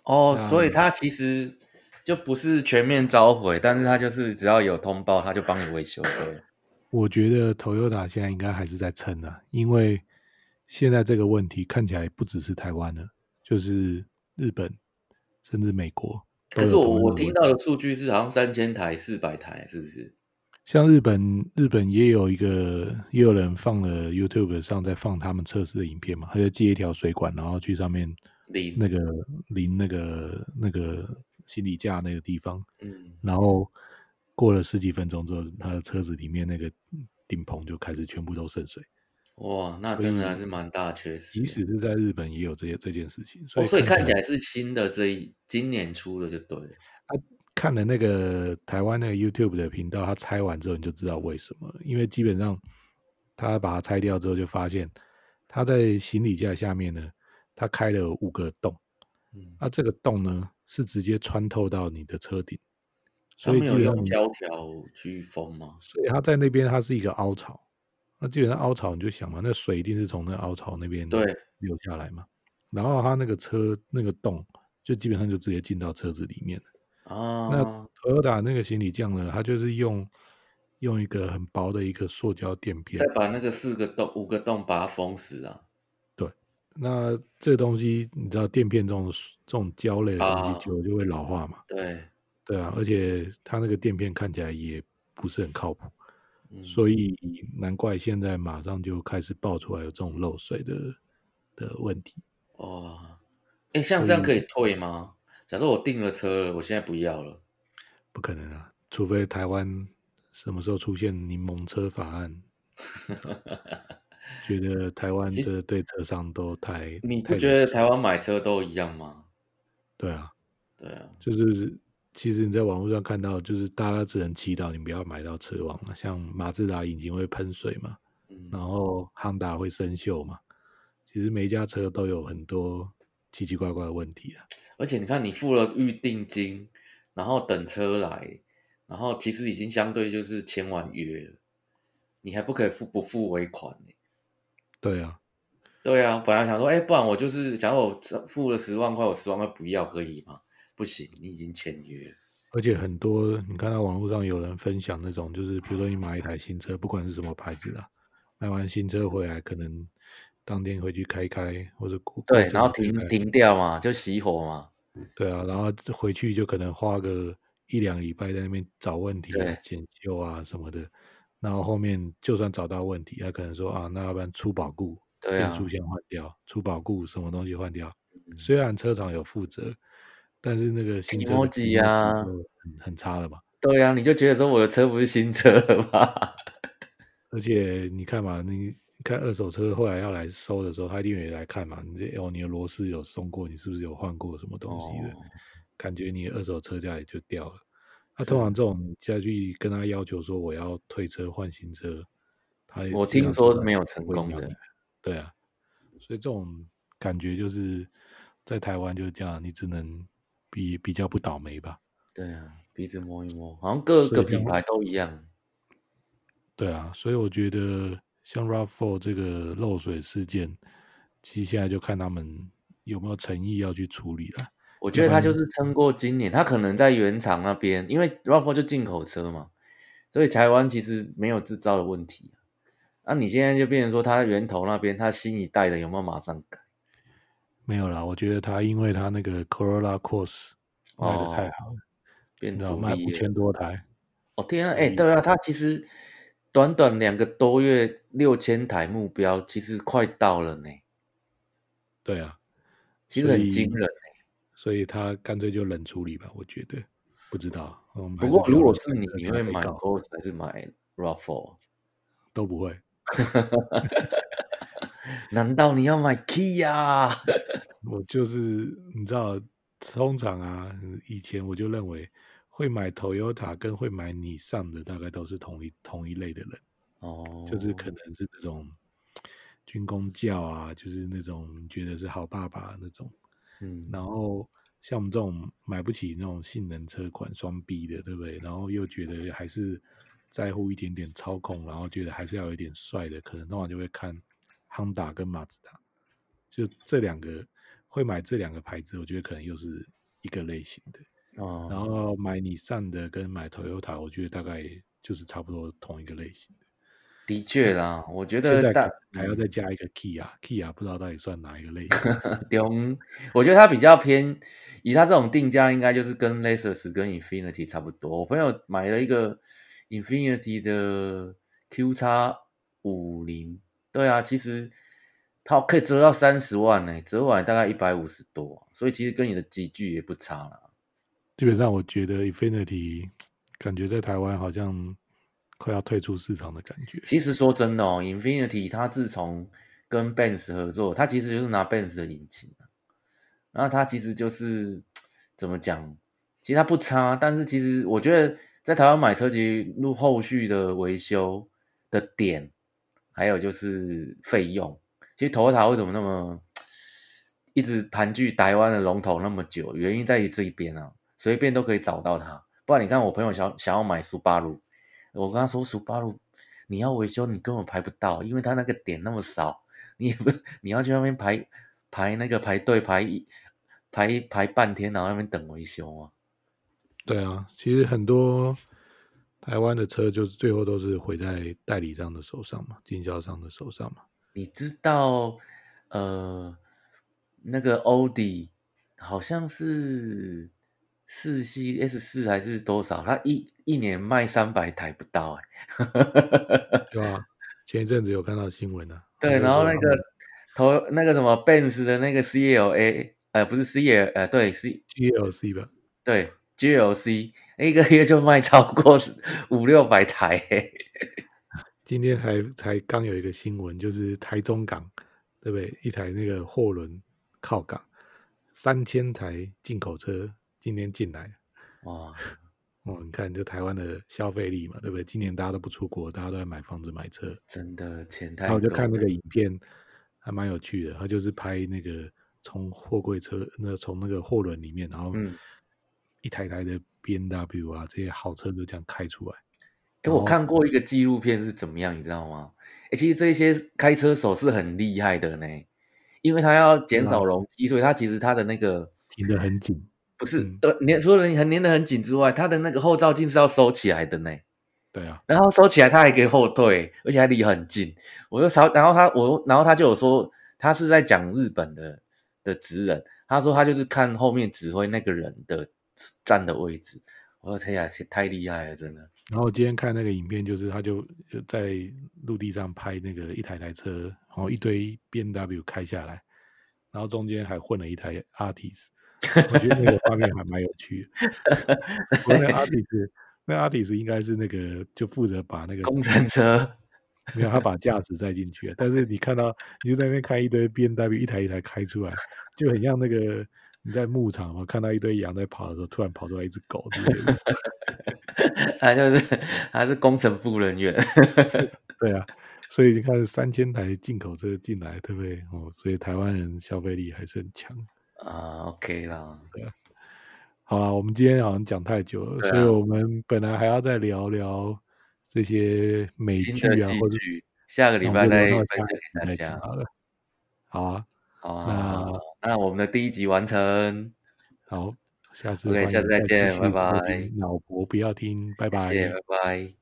哦，所以他其实就不是全面召回，但是他就是只要有通报，他就帮你维修。对，我觉得 Toyota 现在应该还是在撑啊，因为现在这个问题看起来不只是台湾了，就是日本甚至美国。可是我我听到的数据是好像三千台、四百台，是不是？像日本，日本也有一个，也有人放了 YouTube 上在放他们测试的影片嘛，他就接一条水管，然后去上面淋那个淋那个那个行李架那个地方，嗯，然后过了十几分钟之后，他的车子里面那个顶棚就开始全部都渗水。哇，那真的还是蛮大缺失。即使是在日本也有这些这件事情，所以、哦、所以看起来是新的这一今年出的就对了。啊看了那个台湾那个 YouTube 的频道，他拆完之后你就知道为什么，因为基本上他把它拆掉之后，就发现他在行李架下面呢，他开了五个洞，嗯，那这个洞呢是直接穿透到你的车顶，所以基本上胶条去封吗？所以它在那边它是一个凹槽，那基本上凹槽你就想嘛，那水一定是从那凹槽那边对流下来嘛，然后它那个车那个洞就基本上就直接进到车子里面了。啊，那 Toyota 那个行李架呢？它就是用用一个很薄的一个塑胶垫片，再把那个四个洞、五个洞把它封死啊。对，那这东西你知道垫片这种这种胶类的东西久了就会老化嘛？啊、对，对啊，而且它那个垫片看起来也不是很靠谱，嗯、所以难怪现在马上就开始爆出来有这种漏水的的问题。哦，哎，像这样可以退吗？假设我订了车了，我现在不要了，不可能啊！除非台湾什么时候出现柠檬车法案，觉得台湾这对车商都太……你不觉得台湾买车都一样吗？对啊，对啊，就是其实你在网络上看到，就是大家只能祈祷你不要买到车王嘛，像马自达引擎会喷水嘛，嗯、然后汉达会生锈嘛，其实每一家车都有很多奇奇怪怪的问题啊。而且你看，你付了预定金，然后等车来，然后其实已经相对就是签完约了，你还不可以付不付尾款呢？对啊，对啊，本来想说，哎，不然我就是，假如我付了十万块，我十万块不要可以吗？不行，你已经签约了。而且很多，你看到网络上有人分享那种，就是比如说你买一台新车，不管是什么牌子的，买完新车回来可能。当天回去开开，或者对，然后停停掉嘛，就熄火嘛。对啊，然后回去就可能花个一两礼拜在那边找问题、检修啊什么的。然后后面就算找到问题，他可能说啊，那要不然出保固，变速箱换掉，出保固什么东西换掉。虽然车厂有负责，但是那个新车的 Kimoji 啊，很很差了嘛。对啊，你就觉得说我的车不是新车了吧？而且你看嘛，你看二手车后来要来收的时候，他一定也来看嘛。你这哦，你的螺丝有松过，你是不是有换过什么东西的？哦、感觉你的二手车价也就掉了。他通常这种家具跟他要求说我要退车换新车，他我听说没有成功的。对啊，所以这种感觉就是在台湾就是这样，你只能比比较不倒霉吧。对啊，鼻子摸一摸，好像各个品牌都一样。对啊，所以我觉得像 RAV4 这个漏水事件，其实现在就看他们有没有诚意要去处理了。我觉得他就是撑过今年，他可能在原厂那边，因为 RAV4 就进口车嘛，所以台湾其实没有制造的问题。那、啊、你现在就变成说，他源头那边，他新一代的有没有马上改？没有啦，我觉得他因为他那个 Corolla Cross 卖的太好了，哦、变成卖五千多台。哦天啊，哎、欸，对啊，他其实。短短两个多月，六千台目标其实快到了呢。对啊，其实很惊人。所以他干脆就冷处理吧，我觉得。不知道。不过如果是你，你会买 Corsa 还是买 RAV4？都不会。难道你要买 Kia？我就是你知道，通常啊，以前我就认为。会买 Toyota 跟会买 Nissan 的大概都是同一同一类的人哦，oh. 就是可能是那种军公教啊，就是那种觉得是好爸爸那种，嗯，然后像我们这种买不起那种性能车款双 B 的，对不对？然后又觉得还是在乎一点点操控，然后觉得还是要有一点帅的，可能通常就会看 Honda 跟马自达，就这两个会买这两个牌子，我觉得可能又是一个类型的。哦，然后买尼桑的跟买 Toyota，我觉得大概就是差不多同一个类型的。的确啦，我觉得现在还要再加一个 key key 啊不知道到底算哪一个类型。我觉得它比较偏，以它这种定价，应该就是跟 Lexus 跟 Infinity 差不多。我朋友买了一个 Infinity 的 QX 五零，对啊，其实它可以折到三十万呢，折完大概一百五十多，所以其实跟你的级距也不差啦。基本上，我觉得 Infinity 感觉在台湾好像快要退出市场的感觉。其实说真的哦，Infinity 它自从跟 Benz 合作，它其实就是拿 Benz 的引擎，然后它其实就是怎么讲？其实它不差，但是其实我觉得在台湾买车，其实入后续的维修的点，还有就是费用，其实 Toyota 为什么那么一直盘踞台湾的龙头那么久？原因在于这一边啊。随便都可以找到它，不然你看我朋友想想要买 Subaru，我跟他说 Subaru 你要维修你根本排不到，因为他那个点那么少，你也不 你要去那边排排那个排队排排排半天，然后那边等维修啊。对啊，其实很多台湾的车就是最后都是毁在代理商的手上嘛，经销商的手上嘛。你知道呃那个欧迪好像是。四系 S 四还是多少？它一一年卖三百台不到哎、欸，对啊，前一阵子有看到新闻啊。对，然后那个头那个什么 Benz 的那个 CLA，呃，不是 CL，呃，对，C GLC 吧？对，GLC 一个月就卖超过五六百台、欸。今天还才刚有一个新闻，就是台中港，对不对？一台那个货轮靠港，三千台进口车。今天进来，哇，哦，你看，就台湾的消费力嘛，对不对？今年大家都不出国，大家都在买房子、买车，真的钱太多。然后我就看那个影片，还蛮有趣的。他就是拍那个从货柜车，那从那个货轮里面，然后一台台的 B N W 啊，这些好车就这样开出来。哎，我看过一个纪录片是怎么样，你知道吗？哎，其实这些开车手是很厉害的呢，因为他要减少容积，所以他其实他的那个停得很紧。不是，对，粘除了很粘得很紧之外，它的那个后照镜是要收起来的呢。对啊，然后收起来，它还可以后退，而且还离很近。我就朝，然后他，我，然后他就有说，他是在讲日本的的职人，他说他就是看后面指挥那个人的站的位置。我说天呀，太厉害了，真的。然后我今天看那个影片，就是他就在陆地上拍那个一台台车，然后一堆 B N W 开下来，然后中间还混了一台 Altis。我觉得那个画面还蛮有趣的。我那阿迪斯，那阿迪斯应该是那个就负责把那个工程车，没有他把驾驶载进去，但是你看到你就在那边看一堆 B N W 一台一台开出来，就很像那个你在牧场嘛，看到一堆羊在跑的时候，突然跑出来一只狗之类的。他就是他是工程部人员，对啊。所以你看，三千台进口车进来，对不对？哦，所以台湾人消费力还是很强啊。OK 啦，对啊。好啦，我们今天好像讲太久了，啊、所以我们本来还要再聊聊这些美剧啊，或者下个礼拜再分享给大家。好了，好啊，好啊。那那我们的第一集完成，好，下次 OK，下次再见，拜拜。老婆不要听，拜拜，谢谢拜拜。